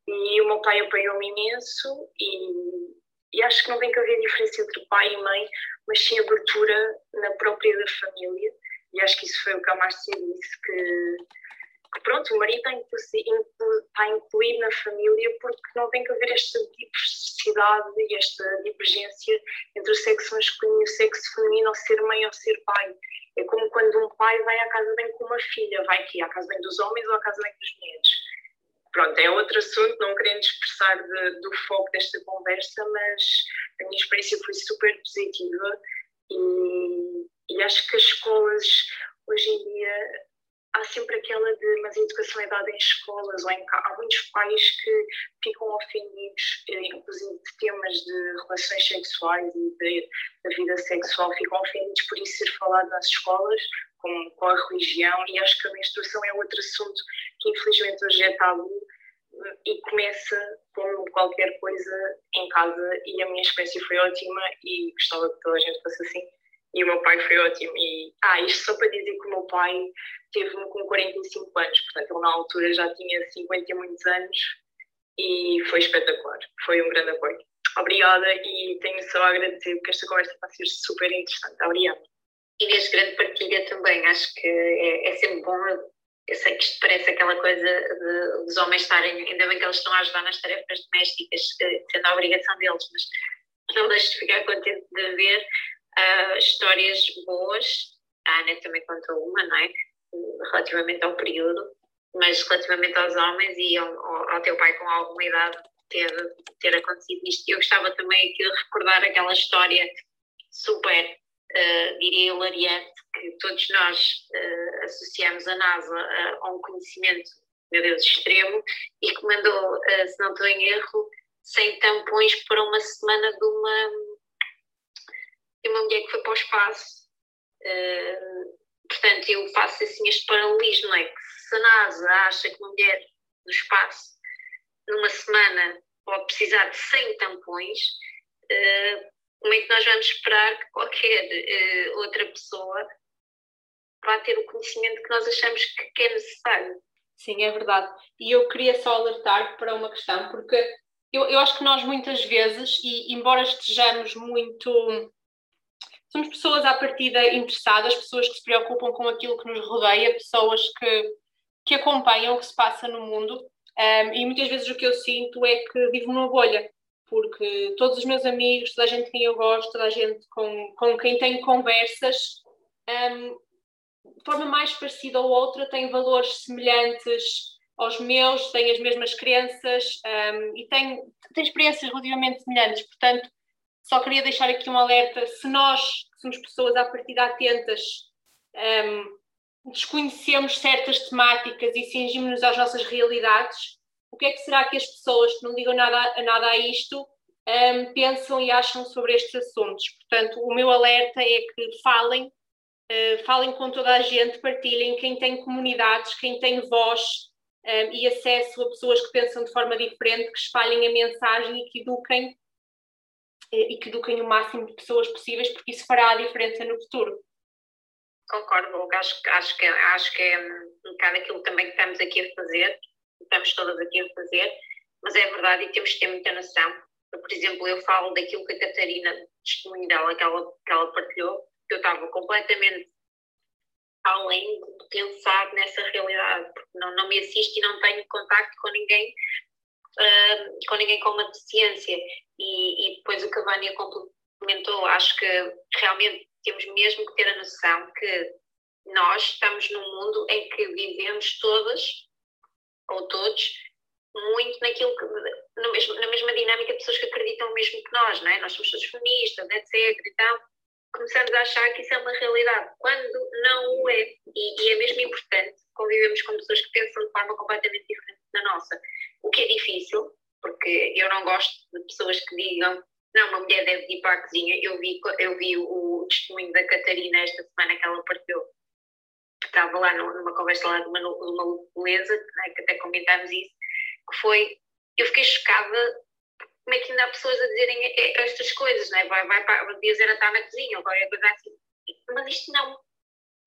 E o meu pai apoiou-me imenso e, e acho que não tem que haver diferença entre pai e mãe, mas sim abertura na própria da família. E acho que isso foi o que a Márcia disse, que, que pronto, o marido está, inclu está incluído na família porque não tem que haver esta diversidade e esta divergência entre o sexo masculino e o sexo feminino, ou ser mãe ou ser pai. É como quando um pai vai à casa bem com uma filha, vai aqui à casa bem dos homens ou à casa bem dos mulheres. Pronto, é outro assunto, não querendo expressar de, do foco desta conversa, mas a minha experiência foi super positiva e, e acho que as escolas hoje em dia há sempre aquela de mas a educação é dada em escolas ou em há muitos pais que ficam ofendidos inclusive de temas de relações sexuais e da vida sexual ficam ofendidos por isso ser falado nas escolas com, com a religião e acho que a menstruação é outro assunto que infelizmente hoje é tabu eh, e começa como qualquer coisa em casa e a minha experiência foi ótima e gostava que toda a gente fosse assim e o meu pai foi ótimo. E, ah, isto só para dizer que o meu pai teve-me com 45 anos, portanto, ele na altura já tinha 50 e muitos anos e foi espetacular. Foi um grande apoio. Obrigada e tenho só a agradecer porque esta conversa está a ser super interessante. Obrigada. Inês, grande partilha também. Acho que é, é sempre bom. Eu sei que isto parece aquela coisa de, dos homens estarem, ainda bem que eles estão a ajudar nas tarefas domésticas, sendo a obrigação deles, mas não deixo de ficar contente de ver uh, histórias boas. A Ana também contou uma, não é? Relativamente ao período, mas relativamente aos homens e ao, ao teu pai com alguma idade ter, ter acontecido isto. Eu gostava também aqui de recordar aquela história super, uh, diria, hilariante, que todos nós uh, associamos a NASA a, a, um conhecimento, meu Deus, extremo, e que mandou, uh, se não estou em erro, sem tampões para uma semana de uma e uma mulher que foi para o espaço. Uh, portanto, eu faço assim este paralelismo, é? Que se a NASA acha que uma mulher no espaço, numa semana, pode precisar de 100 tampões, uh, como é que nós vamos esperar que qualquer uh, outra pessoa vá ter o conhecimento que nós achamos que é necessário? Sim, é verdade. E eu queria só alertar para uma questão, porque eu, eu acho que nós muitas vezes, e embora estejamos muito somos pessoas à partida interessadas, pessoas que se preocupam com aquilo que nos rodeia, pessoas que, que acompanham o que se passa no mundo. Um, e muitas vezes o que eu sinto é que vivo numa bolha, porque todos os meus amigos, toda a gente quem eu gosto, toda a gente com, com quem tenho conversas, um, de forma mais parecida ou outra, tem valores semelhantes aos meus, têm as mesmas crenças um, e têm, têm experiências relativamente semelhantes. Portanto, Só queria deixar aqui um alerta: se nós, que somos pessoas à partida atentas, um, desconhecemos certas temáticas e cingimos-nos às nossas realidades, que é que será que as pessoas que não ligam nada, nada a isto um, pensam e acham sobre estes assuntos? Portanto, o meu alerta é que falem, uh, falem com toda a gente, partilhem quem tem comunidades, quem tem voz um, e acesso a pessoas que pensam de forma diferente, que espalhem a mensagem e que eduquem e que eduquem o máximo de pessoas possíveis, porque isso fará a diferença no futuro. Concordo, acho, acho, que, acho que é um bocado aquilo também que estamos aqui a fazer, estamos todas aqui a fazer, mas é verdade e temos que ter muita noção. Por exemplo, eu falo daquilo que a Catarina, testemunho dela, que ela, que ela partilhou, que eu estava completamente além de pensar nessa realidade, porque não, não me assisto e não tenho contacto com ninguém uh, com ninguém com uma deficiência. E, e depois o que a Vânia complementou, acho que realmente temos mesmo que ter a noção que nós estamos num mundo em que vivemos todas, ou todos, muito naquilo que, no mesmo, na mesma dinâmica de pessoas que acreditam mesmo que nós, não é? Nós somos todos feministas, etc. Então, começamos a achar que isso é uma realidade, quando não o é. E, e é mesmo importante convivemos com pessoas que pensam de forma completamente diferente da nossa. O que é difícil, porque eu não gosto de pessoas que digam não, uma mulher deve ir para a cozinha. Eu vi, eu vi o testemunho da Catarina esta semana que ela partiu. Estava lá numa conversa lá de uma, de beleza, né, que até comentámos isso, que foi, eu fiquei chocada como é que ainda há pessoas a dizerem estas coisas, né? vai, vai para, dizer a estar na cozinha ou qualquer coisa assim. Mas isto não é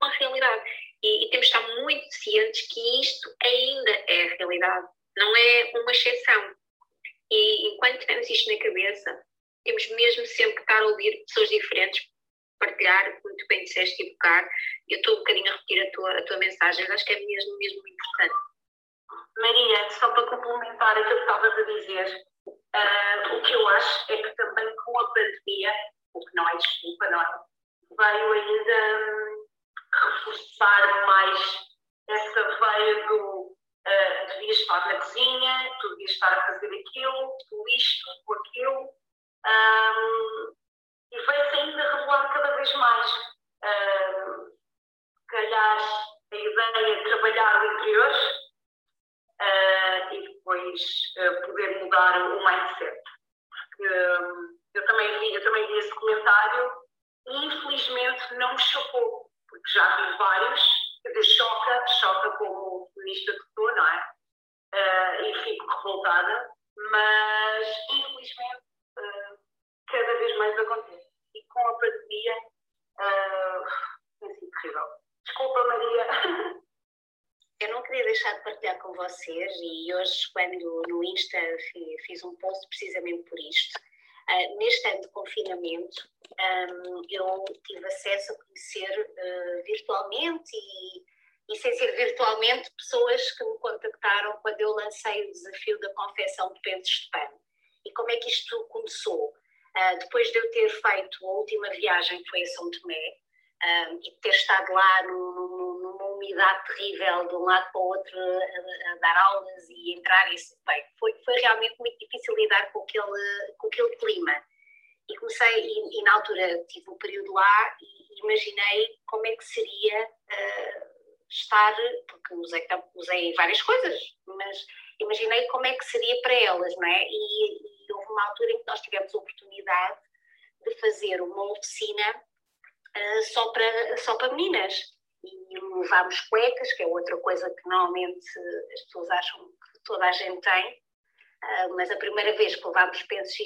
uma realidade. E, e temos de estar muito cientes que isto ainda é a realidade não é uma exceção. E enquanto tivermos isto na cabeça, temos mesmo sempre que estar a ouvir pessoas diferentes, partilhar, muito bem disseste, evocar. Eu estou um bocadinho a repetir a tua, a tua mensagem, acho que é mesmo, mesmo importante. Maria, só para complementar aquilo que estavas a dizer, uh, o que eu acho é que também com a pandemia, o que não é desculpa, não é? Veio ainda um, reforçar mais essa veia do uh, devias estar na cozinha, tu devias estar a fazer aquilo, tu isto, tu aquilo. Um, e foi-se ainda revelar cada vez mais. Um, calhar a ideia de trabalhar o interior uh, e depois uh, poder mudar o mindset. Porque um, eu, também vi, eu também vi esse comentário e infelizmente não me chocou, porque já vi vários dizer, choca, choca como feminista que sou, não é? Uh, e fico revoltada, mas infelizmente uh, cada vez mais acontece. E com a pandemia uh, tem sido terrível. Desculpa, Maria. Eu não queria deixar de partilhar com vocês e hoje, quando no Insta fiz um post precisamente por isto, Uh, neste ano de confinamento, um, eu tive acesso a conhecer uh, virtualmente e, e, sem ser virtualmente, pessoas que me contactaram quando eu lancei o desafio da confecção de pensos de pano. E como é que isto começou? Uh, depois de eu ter feito a última viagem, que foi a São Tomé, um, e ter estado lá numa umidade terrível, de um lado para o outro, a, a dar aulas e entrar, bem, foi, foi realmente muito difícil lidar com aquele, com aquele clima. E comecei, e, e na altura tive um período lá e imaginei como é que seria uh, estar, porque usei, usei várias coisas, mas imaginei como é que seria para elas, não é? E, e houve uma altura em que nós tivemos a oportunidade de fazer uma oficina uh, só, para, só para meninas. E levámos cuecas, que é outra coisa que normalmente as pessoas acham que toda a gente tem, uh, mas a primeira vez que levámos pensos,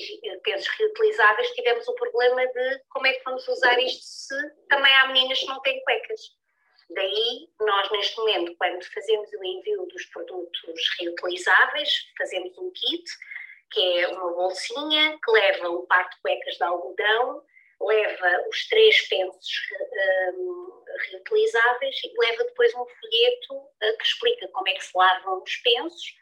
pensos reutilizáveis tivemos o problema de como é que vamos usar isto se também há meninas que não têm cuecas. Daí, nós neste momento, quando fazemos o envio dos produtos reutilizáveis, fazemos um kit, que é uma bolsinha que leva um par de cuecas de algodão, leva os três pensos um, reutilizáveis e leva depois um folheto uh, que explica como é que se lavam os pensos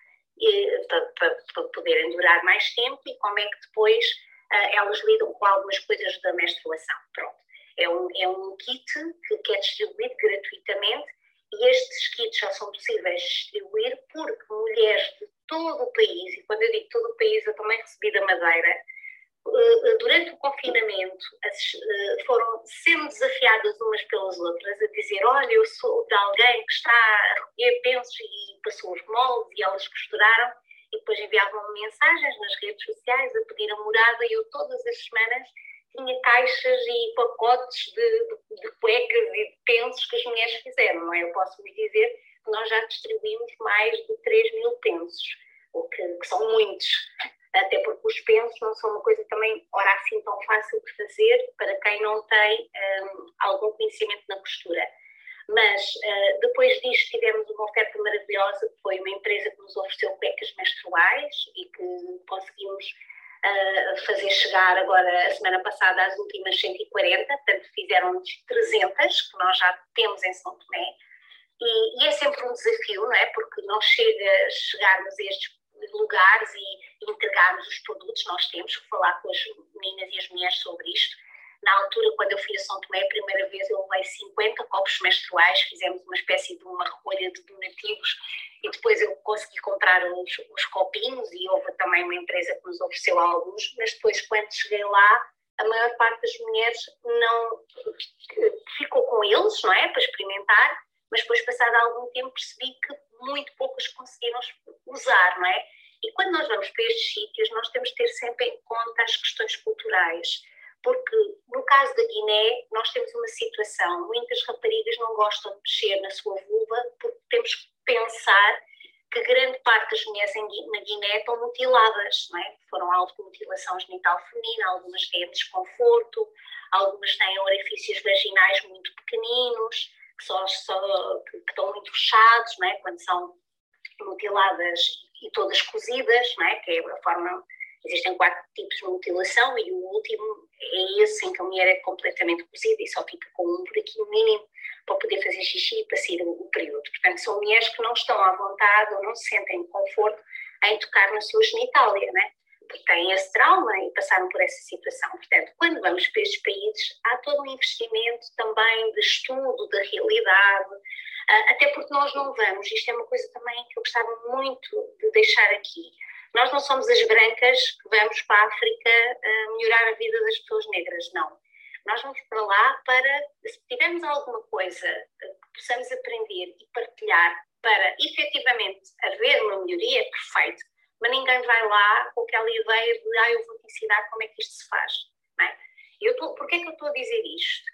para, para, para, poderem durar mais tempo e como é que depois uh, elas lidam com algumas coisas da menstruação. Pronto. É um, é um kit que, que é distribuído gratuitamente e estes kits só são possíveis distribuir porque mulheres de todo o país, e quando eu digo todo o país eu também recebi da Madeira, eh, durante o confinamento eh, foram sendo desafiadas umas pelas outras a dizer olha, eu sou de alguém que está a recolher pensos e passou os moldes e elas costuraram e depois enviavam mensagens nas redes sociais a pedir a morada e eu todas as semanas tinha caixas e pacotes de, de, de cuecas e de pensos que as mulheres fizeram, não é? Eu posso vos dizer nós já distribuímos mais de 3 mil pensos, o que, que são muitos até porque os pensos não são uma coisa também, ora assim, tão fácil de fazer para quem não tem um, algum conhecimento na costura. Mas uh, depois disto tivemos uma oferta maravilhosa, que foi uma empresa que nos ofereceu cuecas menstruais e que conseguimos uh, fazer chegar agora, a semana passada, as últimas 140, portanto fizeram-nos 300, que nós já temos em São Tomé. E, e, é sempre um desafio, não é? Porque não chega chegarmos a estes lugares e entregarmos os produtos. Nós temos que falar com as meninas e as mulheres sobre isto. Na altura, quando eu fui a São Tomé, a primeira vez eu levei 50 copos menstruais, fizemos uma espécie de uma recolha de donativos e depois eu consegui comprar os, os copinhos e houve também uma empresa que nos ofereceu alguns, mas depois, quando cheguei lá, a maior parte das mulheres não ficou com eles, não é, para experimentar, mas depois, passado algum tempo, percebi que muito poucas conseguiram usar, não é? E quando nós vamos para estes sítios, nós temos de ter sempre em conta as questões culturais, porque no caso da Guiné, nós temos uma situação, muitas raparigas não gostam de mexer na sua vulva porque temos que pensar que grande parte das mulheres na Guiné estão mutiladas, não é? Foram alvo de mutilação genital feminina, algumas têm desconforto, algumas têm orifícios vaginais muito pequeninos, que, só, que, que estão muito fechados, não é? Quando são mutiladas e todas cozidas, não é? que é a forma. Existem quatro tipos de mutilação e o último é esse em que a mulher é completamente cozida e só fica com um buraquinho mínimo para poder fazer xixi e passar o, o período. Portanto, são mulheres que não estão à vontade ou não se sentem conforto em tocar na sua genitália, né? Porque têm esse trauma e passaram por essa situação. Portanto, quando vamos para estes países, há todo um investimento também de estudo da realidade, ah, até porque nós não vamos, isto é uma coisa também que eu gostava muito de deixar aqui. Nós não somos as brancas que vamos para a África ah, melhorar a vida das pessoas negras, não. Nós vamos para lá para, se tivermos alguma coisa que possamos aprender e partilhar para efetivamente haver uma melhoria, perfeito. Mas ninguém vai lá com aquela ideia de, ah, eu vou te ensinar como é que isto se faz. Não é? eu tô, porquê é que eu estou a dizer isto?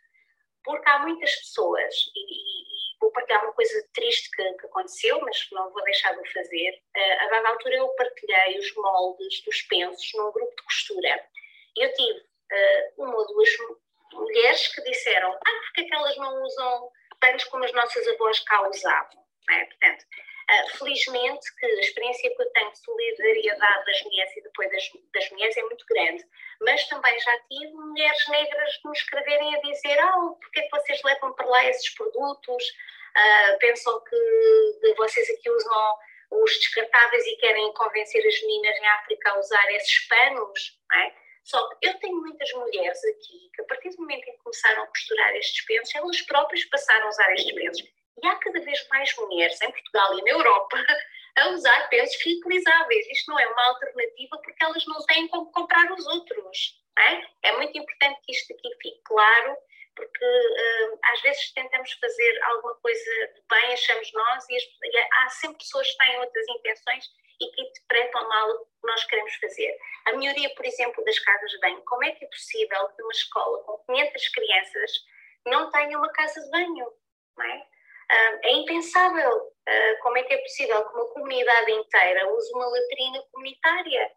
Porque há muitas pessoas, e, vou partilhar uma coisa triste que, que, aconteceu, mas não vou deixar de o fazer. Uh, a dada altura eu partilhei os moldes dos pensos num grupo de costura. E eu tive uh, uma ou duas mulheres que disseram ah, porque é que elas não usam panos como as nossas avós cá usavam? É? Portanto, uh, felizmente que a experiência que eu tenho de solidariedade das mulheres e depois das, das mulheres é muito grande, mas também já tive mulheres negras me escreverem a dizer ah, porque é que vocês levam para lá esses produtos? uh, pensam que vocês aqui usam os descartáveis e querem convencer as meninas em África a usar esses panos, é? Só que eu tenho muitas mulheres aqui que, a partir do momento em que começaram a costurar estes pensos, elas próprias passaram a usar estes pensos. E há cada vez mais mulheres em Portugal e na Europa a usar pensos reutilizáveis. Isto não é uma alternativa porque elas não têm como comprar os outros. É? é muito importante que isto aqui fique claro porque uh, às vezes tentamos fazer alguma coisa de bem, achamos nós, e, as, e, há sempre pessoas que têm outras intenções e que interpretam mal o que nós queremos fazer. A melhoria, por exemplo, das casas de banho. Como é que é possível que uma escola com 500 crianças não tenha uma casa de banho? Não é? É impensável. Uh, como é que é possível que uma comunidade inteira use uma latrina comunitária?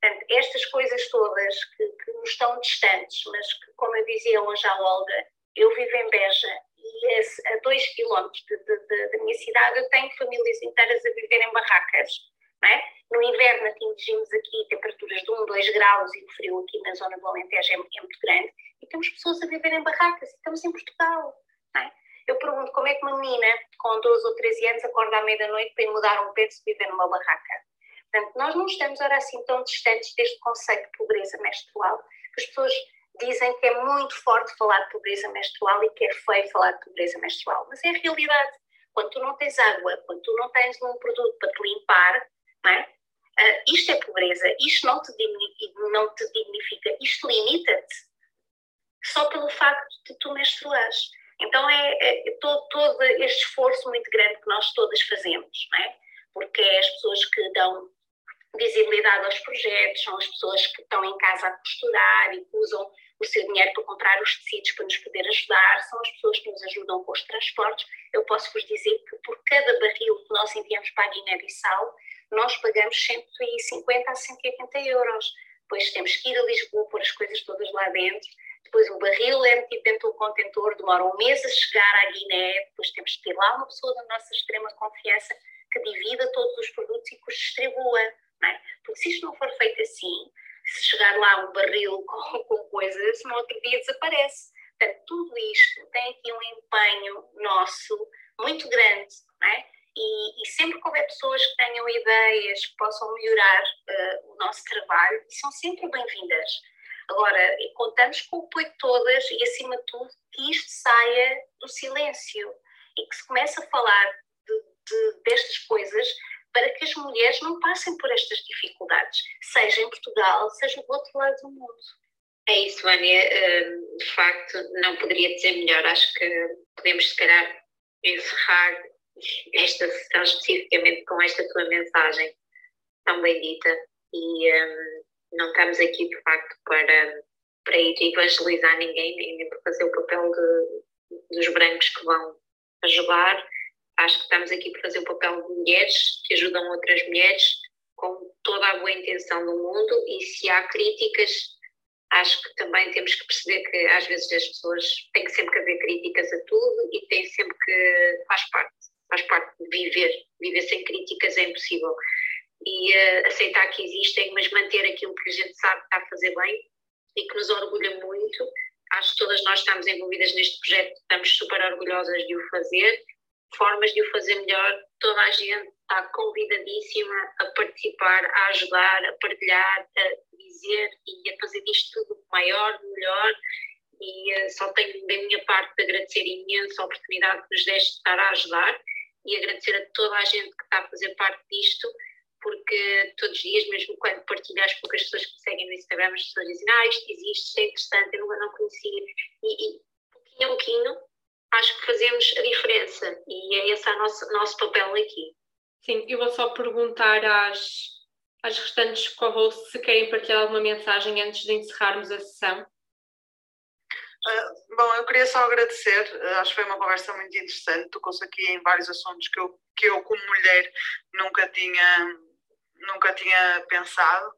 Portanto, estas coisas todas que, que nos estão distantes, mas que, como eu dizia hoje à Olga, eu vivo em Beja e a, a dois quilómetros da minha cidade eu tenho famílias inteiras a viver em barracas. É? No inverno atingimos aqui temperaturas de 1, 2 graus e o frio aqui na zona do Alentejo é, é muito grande e temos pessoas a viver em barracas e estamos em Portugal. É? Eu pergunto como é que uma menina com 12 ou 13 anos acorda à meia-noite para ir mudar um peso e viver numa barraca. Portanto, nós não estamos ora assim tão distantes deste conceito de pobreza menstrual, as pessoas dizem que é muito forte falar de pobreza menstrual e que é feio falar de pobreza menstrual, mas é a realidade. Quando tu não tens água, quando tu não tens um produto para te limpar, não é? Uh, isto é pobreza, isto não te, não te dignifica, isto limita-te só pelo facto de tu menstruares. Então é, é todo, todo, este esforço muito grande que nós todas fazemos, não é? porque é as pessoas que dão visibilidade aos projetos, são as pessoas que estão em casa a costurar e que usam o seu dinheiro para comprar os tecidos para nos poder ajudar, são as pessoas que nos ajudam com os transportes. Eu posso vos dizer que por cada barril que nós enviamos para a Guiné-Bissau, nós pagamos 150 a 180 euros. Depois temos que ir a Lisboa pôr as coisas todas lá dentro. Depois o barril é metido dentro do contentor, demora um mês a chegar à Guiné. Depois temos que ter lá uma pessoa da nossa extrema confiança que divida todos os produtos e que os distribua. É? Porque se isto não for feito assim, se chegar lá um barril com, com coisas, no outro dia desaparece. Portanto, tudo isto tem aqui um empenho nosso muito grande, é? e, e, sempre que houver pessoas que tenham ideias que possam melhorar uh, o nosso trabalho, são sempre bem-vindas. Agora, contamos com o apoio de todas e, acima de tudo, que isto saia do silêncio e que se comece a falar de, de, destas coisas para que as mulheres não passem por estas dificuldades, seja em Portugal, seja do outro lado do mundo. É isso, Ania. Hum, de facto, não poderia dizer melhor. Acho que podemos, se calhar, encerrar esta sessão especificamente com esta tua mensagem tão bem dita. E um, não estamos aqui, de facto, para, para ir evangelizar ninguém, nem para fazer o papel de, dos brancos que vão ajudar. Acho que estamos aqui para fazer o papel de mulheres que ajudam outras mulheres com toda a boa intenção do mundo. E se há críticas, acho que também temos que perceber que às vezes as pessoas têm sempre que haver críticas a tudo e tem sempre que faz parte, faz parte de viver, viver sem críticas é impossível e uh, aceitar que existem, mas manter aquilo que a gente sabe que está a fazer bem e que nos orgulha muito. Acho que todas nós estamos envolvidas neste projeto, estamos super orgulhosas de o fazer formas de o fazer melhor. Toda a gente está convidadíssima a participar, a ajudar, a partilhar, a dizer e a fazer disto tudo maior, melhor. E uh, só tenho da minha parte de agradecer imenso a oportunidade que nos deste de estar a ajudar e agradecer a toda a gente que está a fazer parte disto, porque todos os dias, mesmo quando partilho as poucas pessoas que me seguem no Instagram, as pessoas dizem: Ah, isto existe, isto é interessante, eu não conhecia. E, e pouquinho a pouquinho acho que fazemos a diferença e é esse o nosso, nosso papel aqui. Sim, eu vou só perguntar às, às restantes co-hosts se querem partilhar alguma mensagem antes de encerrarmos a sessão. Uh, bom, eu queria só agradecer, uh, acho que foi uma conversa muito interessante, tocou-se aqui em vários assuntos que eu, que eu como mulher nunca tinha, nunca tinha pensado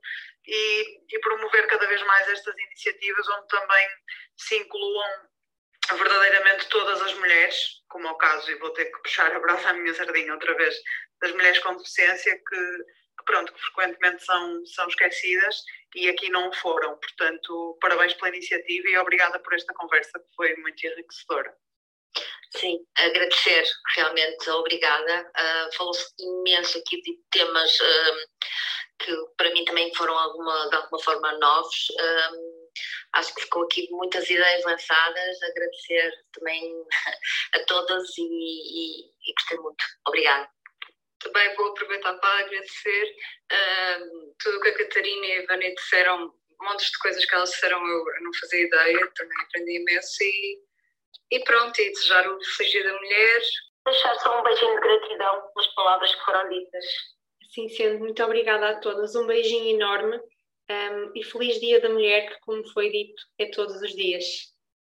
e, e promover cada vez mais estas iniciativas onde também se incluam verdadeiramente todas as mulheres, como é o caso, e vou ter que puxar a brasa à minha sardinha outra vez, das mulheres com deficiência que, que, pronto, que frequentemente são, são esquecidas e aqui não foram. Portanto, parabéns pela iniciativa e obrigada por esta conversa que foi muito enriquecedora. Sim, agradecer, realmente, obrigada. Uh, Falou-se imenso aqui de temas uh, que para mim também foram alguma, de alguma forma novos. Uh, acho que ficou aqui muitas ideias lançadas. Agradecer também a todas e, e, e gostei muito. Obrigada. Também vou aproveitar para agradecer tudo o que a Catarina e a Vânia disseram, montes de coisas que elas disseram, eu, eu não fazia ideia, também aprendi imenso e, e pronto, e desejar o feliz dia da mulher. Deixar só um beijinho de gratidão pelas palavras que foram ditas. Assim sendo, muito obrigada a todas. Um beijinho enorme um, e feliz Dia da Mulher, que, como foi dito, é todos os dias.